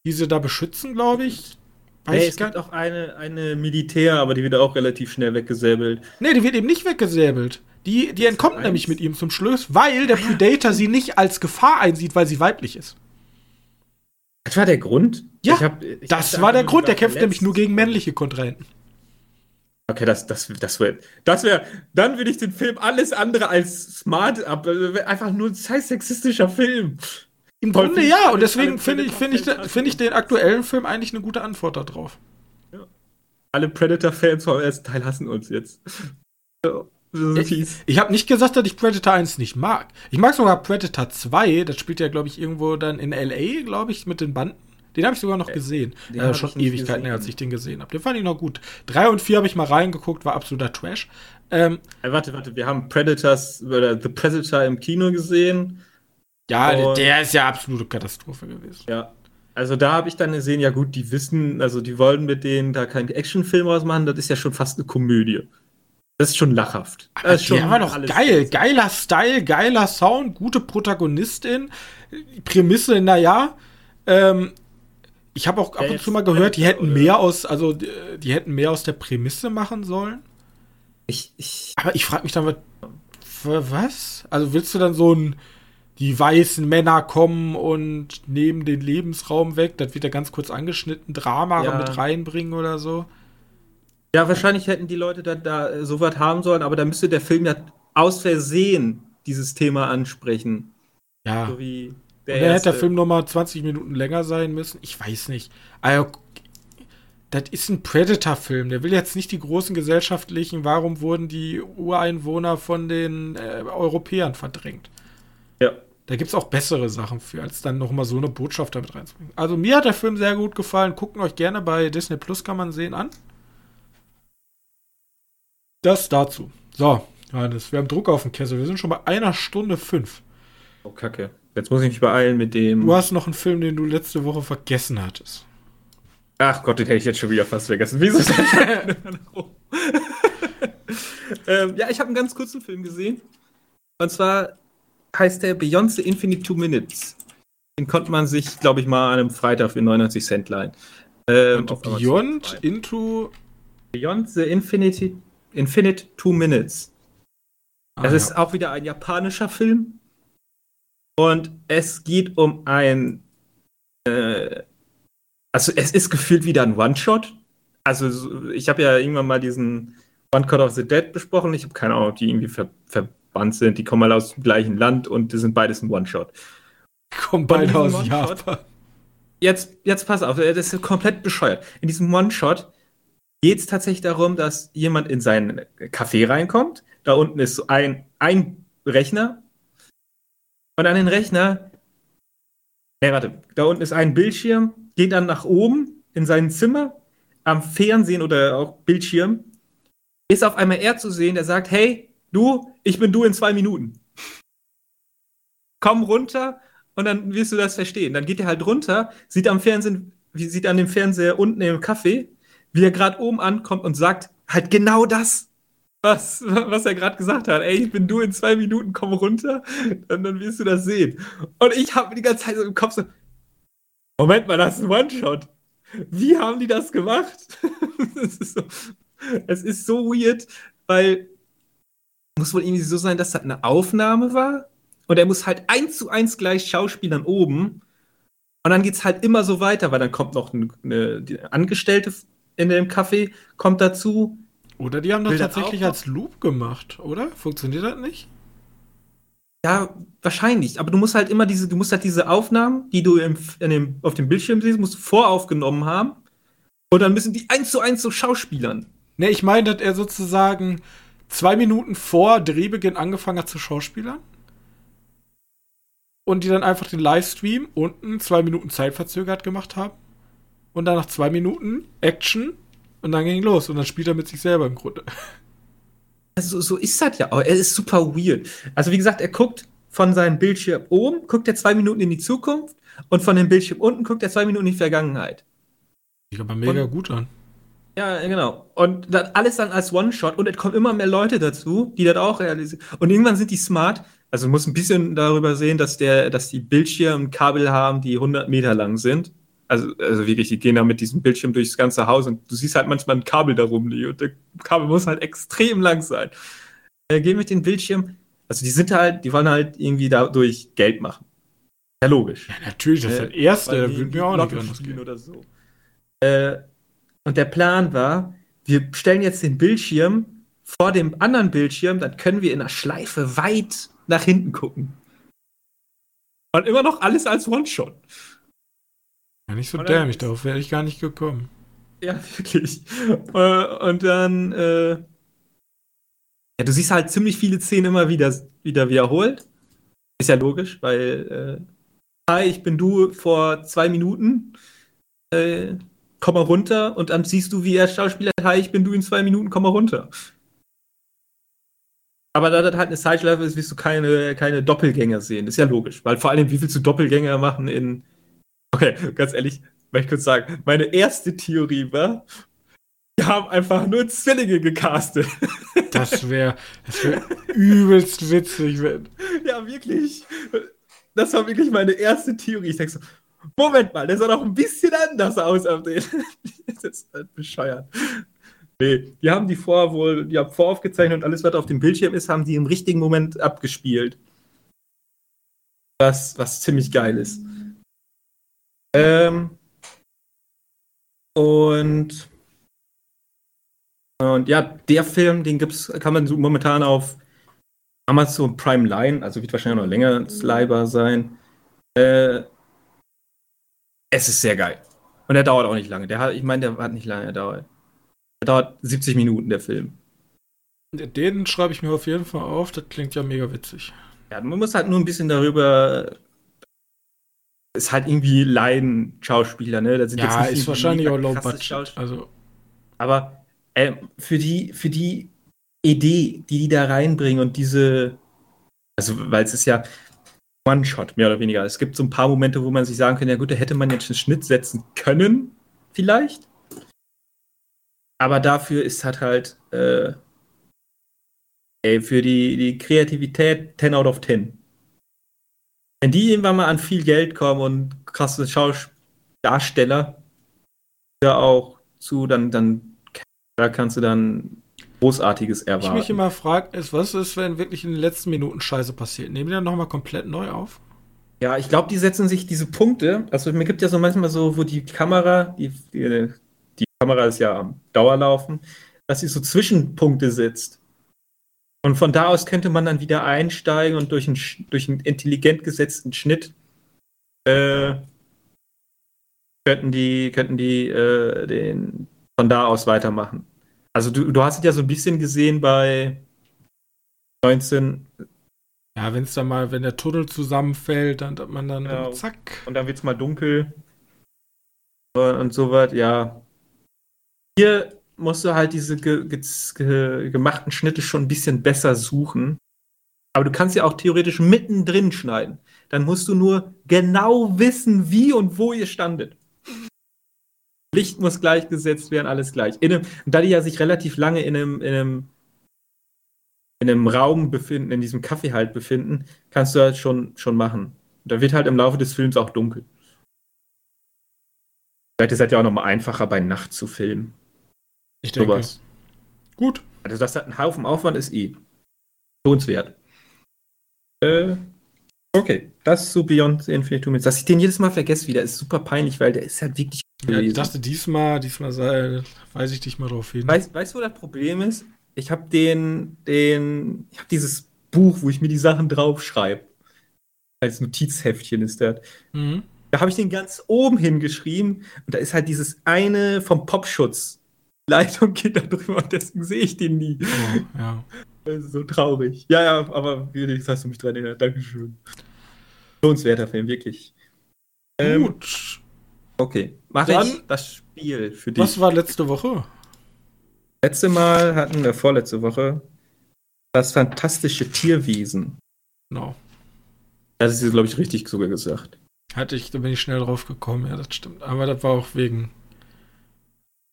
die sie da beschützen, glaube ich. Weiß hey, es gibt auch eine, eine Militär, aber die wird auch relativ schnell weggesäbelt. Nee, die wird eben nicht weggesäbelt. Die, die entkommt nämlich mit ihm zum Schluss, weil der Predator sie nicht als Gefahr einsieht, weil sie weiblich ist. Das war der Grund? Ja, ich hab, ich das war der Grund. Der kämpft nämlich nur gegen männliche Kontrahenten. Okay, das, das, das wäre, das wäre, dann würde ich den Film alles andere als smart ab, einfach nur ein scheiß sexistischer Film. Im Voll Grunde ja, und deswegen finde ich, finde ich, finde ich den aktuellen Film eigentlich eine gute Antwort darauf. Ja. Alle Predator-Fans vom ersten Teil hassen uns jetzt. ich, ich habe nicht gesagt, dass ich Predator 1 nicht mag. Ich mag sogar Predator 2, das spielt ja, glaube ich, irgendwo dann in L.A., glaube ich, mit den Banden. Den habe ich sogar noch äh, gesehen. Äh, schon Ewigkeiten her, als ich den gesehen habe. Den fand ich noch gut. Drei und vier habe ich mal reingeguckt, war absoluter Trash. Ähm, äh, warte, warte, wir haben Predators oder The Predator im Kino gesehen. Ja, der ist ja absolute Katastrophe gewesen. Ja. Also da habe ich dann gesehen, ja gut, die wissen, also die wollen mit denen da keinen Actionfilm rausmachen, das ist ja schon fast eine Komödie. Das ist schon lachhaft. Aber das ist der war doch geil. Geiler Style, geiler Sound, gute Protagonistin. Prämisse, naja. Ähm, ich habe auch ab und zu mal gehört, die hätten mehr aus, also die hätten mehr aus der Prämisse machen sollen. Ich, ich Aber ich frage mich dann, was? Also willst du dann so ein, die weißen Männer kommen und nehmen den Lebensraum weg, das wird ja ganz kurz angeschnitten, Drama ja. mit reinbringen oder so? Ja, wahrscheinlich hätten die Leute da, da so was haben sollen, aber da müsste der Film ja aus Versehen dieses Thema ansprechen. Ja. So wie der Oder hätte der Film noch mal 20 Minuten länger sein müssen? Ich weiß nicht. Also, das ist ein Predator-Film. Der will jetzt nicht die großen gesellschaftlichen, warum wurden die Ureinwohner von den äh, Europäern verdrängt? Ja. Da gibt es auch bessere Sachen für, als dann nochmal so eine Botschaft damit reinzubringen. Also mir hat der Film sehr gut gefallen. Gucken euch gerne bei Disney Plus, kann man sehen, an. Das dazu. So, Johannes, wir haben Druck auf dem Kessel. Wir sind schon bei einer Stunde fünf. Oh, Kacke. Jetzt muss ich mich beeilen mit dem. Du hast noch einen Film, den du letzte Woche vergessen hattest. Ach Gott, den hätte ich jetzt schon wieder fast vergessen. Wieso ist das? ähm, ja, ich habe einen ganz kurzen Film gesehen. Und zwar heißt der Beyond the Infinite Two Minutes. Den konnte man sich, glaube ich, mal an einem Freitag für 99 Cent leihen. Ähm, Beyond into Beyond the Infinity, Infinite Two Minutes. Ah, das ja. ist auch wieder ein japanischer Film. Und es geht um ein. Äh, also, es ist gefühlt wieder ein One-Shot. Also, ich habe ja irgendwann mal diesen One Cut of the Dead besprochen. Ich habe keine Ahnung, ob die irgendwie ver verbannt sind. Die kommen alle aus dem gleichen Land und die sind beides ein One-Shot. Kommen beide aus Japan. Jetzt, jetzt pass auf, das ist komplett bescheuert. In diesem One-Shot geht es tatsächlich darum, dass jemand in seinen Café reinkommt. Da unten ist so ein, ein Rechner und an den Rechner, äh, warte, da unten ist ein Bildschirm, geht dann nach oben in sein Zimmer, am Fernsehen oder auch Bildschirm, ist auf einmal er zu sehen, der sagt, hey, du, ich bin du in zwei Minuten. Komm runter und dann wirst du das verstehen. Dann geht er halt runter, sieht am Fernsehen, sieht an dem Fernseher unten im Café, wie er gerade oben ankommt und sagt halt genau das was, was er gerade gesagt hat. Ey, ich bin du in zwei Minuten, komm runter, und dann wirst du das sehen. Und ich habe die ganze Zeit so im Kopf so, Moment mal, das ist ein One-Shot. Wie haben die das gemacht? es, ist so, es ist so weird, weil muss wohl irgendwie so sein, dass das eine Aufnahme war und er muss halt eins zu eins gleich Schauspielern oben und dann geht es halt immer so weiter, weil dann kommt noch eine, eine Angestellte in dem Café, kommt dazu, oder die haben das tatsächlich als Loop gemacht, oder? Funktioniert das nicht? Ja, wahrscheinlich. Aber du musst halt immer diese, du musst halt diese Aufnahmen, die du im, dem, auf dem Bildschirm siehst, musst du voraufgenommen haben. Und dann müssen die eins zu eins so schauspielern. Ne, ich meine, dass er sozusagen zwei Minuten vor Drehbeginn angefangen hat zu schauspielern. Und die dann einfach den Livestream unten zwei Minuten zeitverzögert gemacht haben. Und dann nach zwei Minuten Action und dann ging los und dann spielt er mit sich selber im Grunde. Also, so ist das ja auch. Er ist super weird. Also, wie gesagt, er guckt von seinem Bildschirm oben, guckt er zwei Minuten in die Zukunft und von dem Bildschirm unten guckt er zwei Minuten in die Vergangenheit. Sieht aber mega und, gut an. Ja, genau. Und das alles dann als One-Shot und es kommen immer mehr Leute dazu, die das auch realisieren. Und irgendwann sind die smart. Also, man muss ein bisschen darüber sehen, dass, der, dass die Bildschirmkabel haben, die 100 Meter lang sind. Also, also wirklich, die gehen da mit diesem Bildschirm durchs ganze Haus und du siehst halt manchmal ein Kabel da rumliegen und der Kabel muss halt extrem lang sein. Äh, gehen mit dem Bildschirm, also die sind halt, die wollen halt irgendwie dadurch Geld machen. Ja, logisch. Ja, natürlich, das ist äh, das Erste, da würden wir auch nicht anders gehen. Oder so. Äh, und der Plan war, wir stellen jetzt den Bildschirm vor dem anderen Bildschirm, dann können wir in der Schleife weit nach hinten gucken. Und immer noch alles als One-Shot. Ja, nicht so dämlich, darauf wäre ich gar nicht gekommen. Ja, wirklich. Äh, und dann, äh, ja, du siehst halt ziemlich viele Szenen immer wieder, wieder wiederholt. Ist ja logisch, weil, äh, hi, ich bin du vor zwei Minuten, äh, komm mal runter und dann siehst du, wie er Schauspieler, hi, ich bin du in zwei Minuten, komm mal runter. Aber da das halt eine Zeitschleife ist, wirst du keine, keine Doppelgänger sehen. Ist ja logisch, weil vor allem, wie willst du Doppelgänger machen in Okay, ganz ehrlich, möchte ich kurz sagen, meine erste Theorie war, wir haben einfach nur Zwillinge gecastet. Das wäre das wär übelst witzig. Wenn. Ja, wirklich. Das war wirklich meine erste Theorie. Ich denke so, Moment mal, der sah doch ein bisschen anders aus auf den. Das ist halt bescheuert. Nee, die haben die vor wohl, die haben voraufgezeichnet und alles, was auf dem Bildschirm ist, haben die im richtigen Moment abgespielt. Was, was ziemlich geil ist. Ähm, und, und ja, der Film, den gibt's, kann man so momentan auf Amazon Prime Line, also wird wahrscheinlich noch länger leihbar sein. Äh, es ist sehr geil. Und er dauert auch nicht lange. Der hat, ich meine, der hat nicht lange gedauert. Der dauert 70 Minuten, der Film. Den schreibe ich mir auf jeden Fall auf. Das klingt ja mega witzig. Ja, man muss halt nur ein bisschen darüber. Ist halt irgendwie Leiden-Schauspieler, ne? Das sind Ja, nicht ist wahrscheinlich auch low budget. Schauspieler. Also, Aber äh, für die, für die Idee, die die da reinbringen und diese, also weil es ist ja One-Shot, mehr oder weniger. Es gibt so ein paar Momente, wo man sich sagen könnte, ja gut, da hätte man jetzt einen Schnitt setzen können, vielleicht. Aber dafür ist halt halt, äh, ey, für die, die Kreativität 10 out of 10. Wenn die irgendwann mal an viel Geld kommen und krasse Schaudarsteller, ja auch zu, dann, dann da kannst du dann Großartiges ich erwarten. mich immer frage, ist, was ist, wenn wirklich in den letzten Minuten Scheiße passiert? Nehmen die dann nochmal komplett neu auf? Ja, ich glaube, die setzen sich diese Punkte, also mir gibt ja so manchmal so, wo die Kamera, die, die, die Kamera ist ja am Dauerlaufen, dass sie so Zwischenpunkte setzt. Und von da aus könnte man dann wieder einsteigen und durch einen, durch einen intelligent gesetzten Schnitt äh, könnten die, könnten die äh, den von da aus weitermachen. Also du, du hast es ja so ein bisschen gesehen bei 19, Ja, wenn es dann mal, wenn der Tunnel zusammenfällt, dann hat man dann Ja. zack. und dann wird es mal dunkel und, und so was, ja. Hier musst du halt diese ge ge ge gemachten Schnitte schon ein bisschen besser suchen. Aber du kannst ja auch theoretisch mittendrin schneiden. Dann musst du nur genau wissen, wie und wo ihr standet. Licht muss gleichgesetzt werden, alles gleich. In einem, und da die ja sich relativ lange in einem, in einem, in einem Raum befinden, in diesem Kaffee halt befinden, kannst du halt schon, schon machen. Da wird halt im Laufe des Films auch dunkel. Vielleicht ist es ja auch nochmal einfacher, bei Nacht zu filmen. Ich denke. Sowas. Gut. Also, das hat ein Haufen Aufwand ist eh lohnenswert. Äh, okay. Das ist so Beyond Infinite Two Minutes. Dass ich den jedes Mal vergesse wieder, ist super peinlich, weil der ist halt wirklich Ja, ich dachte diesmal, diesmal sei, weise ich dich mal drauf hin. Weißt, du, wo das Problem ist? Ich habe den, den, ich habe dieses Buch, wo ich mir die Sachen draufschreibe. Als Notizheftchen ist das. Mhm. Da habe ich den ganz oben hingeschrieben und da ist halt dieses eine vom Popschutz. Leitung geht da drüber und deswegen sehe ich den nie. Oh, ja. Das ist so traurig. Ja, ja, aber jetzt hast du mich dran erinnert. Dankeschön. Lohnenswerter Film, wirklich. Ähm, Gut. Okay, mach Dann- ich das Spiel für dich. Was war letzte Woche? Letzte Mal hatten wir vorletzte Woche das fantastische Tierwesen. Genau. Das ist jetzt, glaube ich, richtig sogar gesagt. Hatte ich, da bin ich schnell drauf gekommen, ja, das stimmt. Aber das war auch wegen.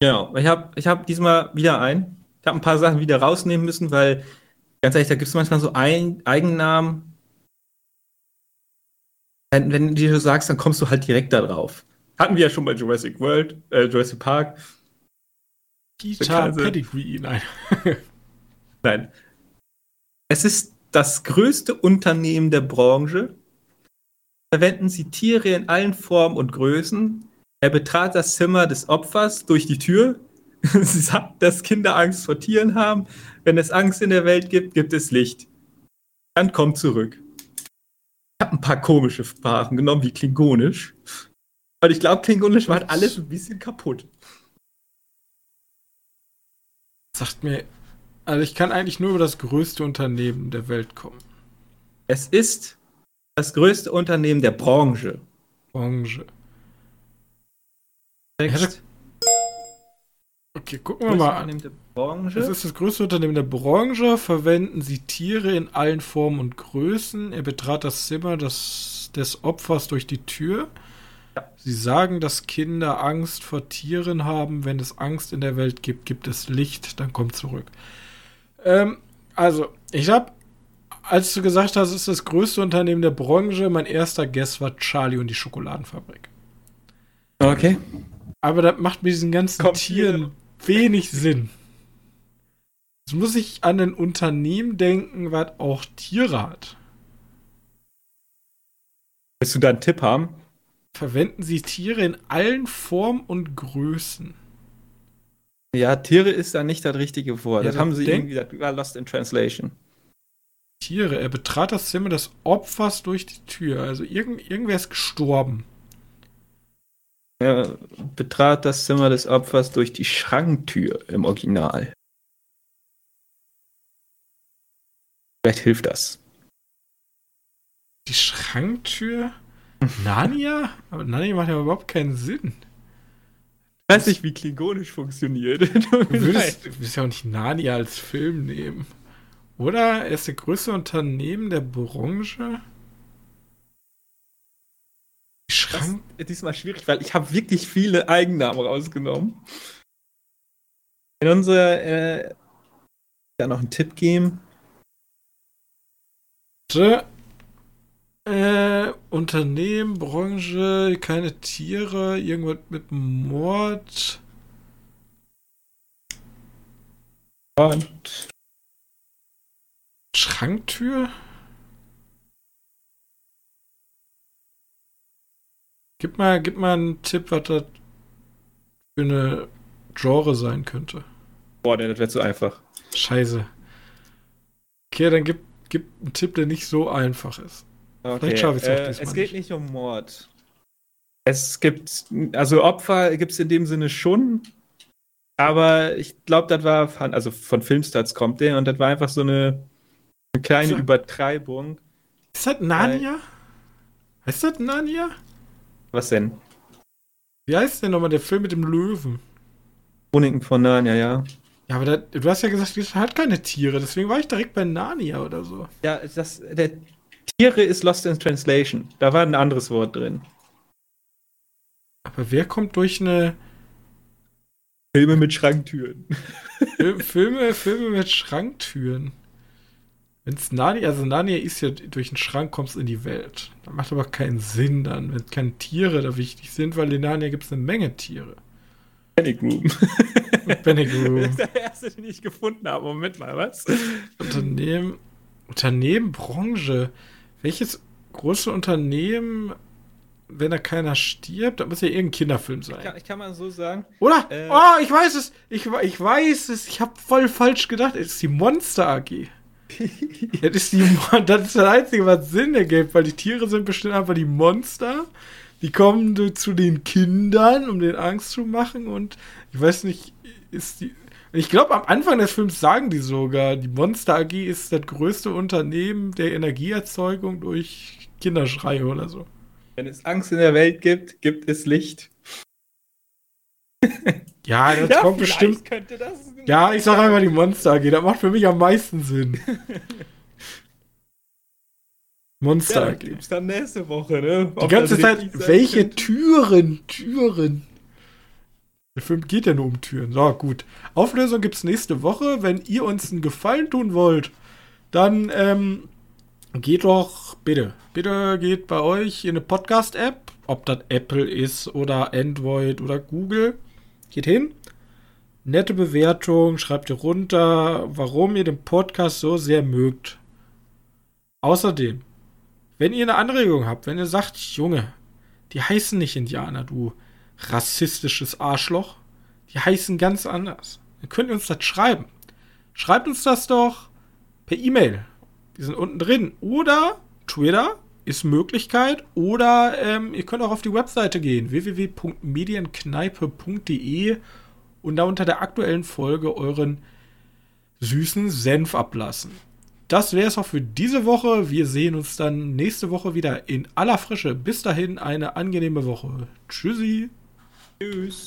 Genau. Ich habe ich hab diesmal wieder ein. Ich habe ein paar Sachen wieder rausnehmen müssen, weil, ganz ehrlich, da gibt es manchmal so ein Eigennamen. Wenn, wenn du dir so sagst, dann kommst du halt direkt da drauf. Hatten wir ja schon bei Jurassic World, äh, Jurassic Park. Peter Pedigree, nein. Nein. Es ist das größte Unternehmen der Branche. Verwenden Sie Tiere in allen Formen und Größen. Er betrat das Zimmer des Opfers durch die Tür. Sie sagt, dass Kinder Angst vor Tieren haben. Wenn es Angst in der Welt gibt, gibt es Licht. Dann kommt zurück. Ich habe ein paar komische Sprachen genommen, wie Klingonisch. Weil ich glaube, Klingonisch war halt alles ein bisschen kaputt. Sagt mir. Also ich kann eigentlich nur über das größte Unternehmen der Welt kommen. Es ist das größte Unternehmen der Branche. Branche. Text. Okay, gucken wir mal. Es ist das größte Unternehmen der Branche. Verwenden Sie Tiere in allen Formen und Größen. Er betrat das Zimmer des, des Opfers durch die Tür. Ja. Sie sagen, dass Kinder Angst vor Tieren haben. Wenn es Angst in der Welt gibt, gibt es Licht. Dann kommt zurück. Ähm, also, ich habe, als du gesagt hast, es ist das größte Unternehmen der Branche, mein erster Guess war Charlie und die Schokoladenfabrik. Okay. Aber das macht mit diesen ganzen Kommt Tieren wenig Sinn. Jetzt muss ich an ein Unternehmen denken, was auch Tiere hat. Willst du da einen Tipp haben? Verwenden sie Tiere in allen Formen und Größen. Ja, Tiere ist da nicht das richtige Wort. Ja, das haben sie irgendwie, das war Lost in Translation. Tiere. Er betrat das Zimmer des Opfers durch die Tür. Also irgend, irgendwer ist gestorben. Er betrat das Zimmer des Opfers durch die Schranktür im Original. Vielleicht hilft das. Die Schranktür? Narnia? Aber Narnia macht ja überhaupt keinen Sinn. Ich weiß nicht, wie klingonisch funktioniert. Du würdest, du würdest ja auch nicht Narnia als Film nehmen. Oder? Er ist der größte Unternehmen der Branche. Schrank. Das ist diesmal schwierig, weil ich habe wirklich viele Eigennamen rausgenommen. In unserer äh, da noch einen Tipp geben. Äh, Unternehmen, Branche, keine Tiere, irgendwas mit Mord. Und Schranktür? Gib mal, gib mal einen Tipp, was das für eine Genre sein könnte. Boah, das wäre zu einfach. Scheiße. Okay, dann gib, gib einen Tipp, der nicht so einfach ist. Okay. Vielleicht schaffe ich es äh, Es geht nicht. um Mord. Es gibt, also Opfer gibt es in dem Sinne schon, aber ich glaube, das war, von, also von Filmstarts kommt der und das war einfach so eine, eine kleine so. Übertreibung. Ist das Narnia? Heißt das Narnia? Was denn? Wie heißt denn nochmal der Film mit dem Löwen? Chroniken von Narnia, ja. Ja, aber da, du hast ja gesagt, es hat keine Tiere, deswegen war ich direkt bei Narnia oder so. Ja, das, der Tiere ist Lost in Translation. Da war ein anderes Wort drin. Aber wer kommt durch eine. Filme mit Schranktüren. Filme, Filme mit Schranktüren. Wenn es Narnia, also Narnia ist ja durch den Schrank kommst in die Welt. Das macht aber keinen Sinn dann, wenn keine Tiere da wichtig sind, weil in Narnia gibt es eine Menge Tiere. Panic Room. Panic Room. Das ist der erste, den ich gefunden habe. Moment mal, was? Unternehmen, Unternehmen, Branche. Welches große Unternehmen, wenn da keiner stirbt, da muss ja irgendein Kinderfilm sein. Ich kann, ich kann mal so sagen. Oder? Äh, oh, ich weiß es. Ich, ich weiß es. Ich habe voll falsch gedacht. Es ist die Monster AG. das, ist die, das ist das Einzige, was Sinn ergibt, weil die Tiere sind bestimmt einfach die Monster die kommen zu den Kindern, um den Angst zu machen und ich weiß nicht, ist die. Ich glaube, am Anfang des Films sagen die sogar, die Monster AG ist das größte Unternehmen der Energieerzeugung durch Kinderschreie oder so. Wenn es Angst in der Welt gibt, gibt es Licht. Ja, das ja, kommt bestimmt. Das ja, ich sage einfach die Monster AG, das macht für mich am meisten Sinn. Monster. Ja, gibt's dann nächste Woche, ne? Ob Die ganze Zeit, welche. Türen? Türen. Der Film geht ja nur um Türen. So, gut. Auflösung gibt's nächste Woche. Wenn ihr uns einen Gefallen tun wollt, dann ähm, geht doch, bitte, bitte geht bei euch in eine Podcast-App, ob das Apple ist oder Android oder Google. Geht hin. Nette Bewertung, schreibt ihr runter, warum ihr den Podcast so sehr mögt. Außerdem, wenn ihr eine Anregung habt, wenn ihr sagt, Junge, die heißen nicht Indianer, du rassistisches Arschloch, die heißen ganz anders, dann könnt ihr uns das schreiben. Schreibt uns das doch per E-Mail. Die sind unten drin. Oder Twitter ist Möglichkeit. Oder ähm, ihr könnt auch auf die Webseite gehen, www.medienkneipe.de und da unter der aktuellen Folge euren süßen Senf ablassen. Das wäre es auch für diese Woche. Wir sehen uns dann nächste Woche wieder in aller Frische. Bis dahin eine angenehme Woche. Tschüssi. Tschüss.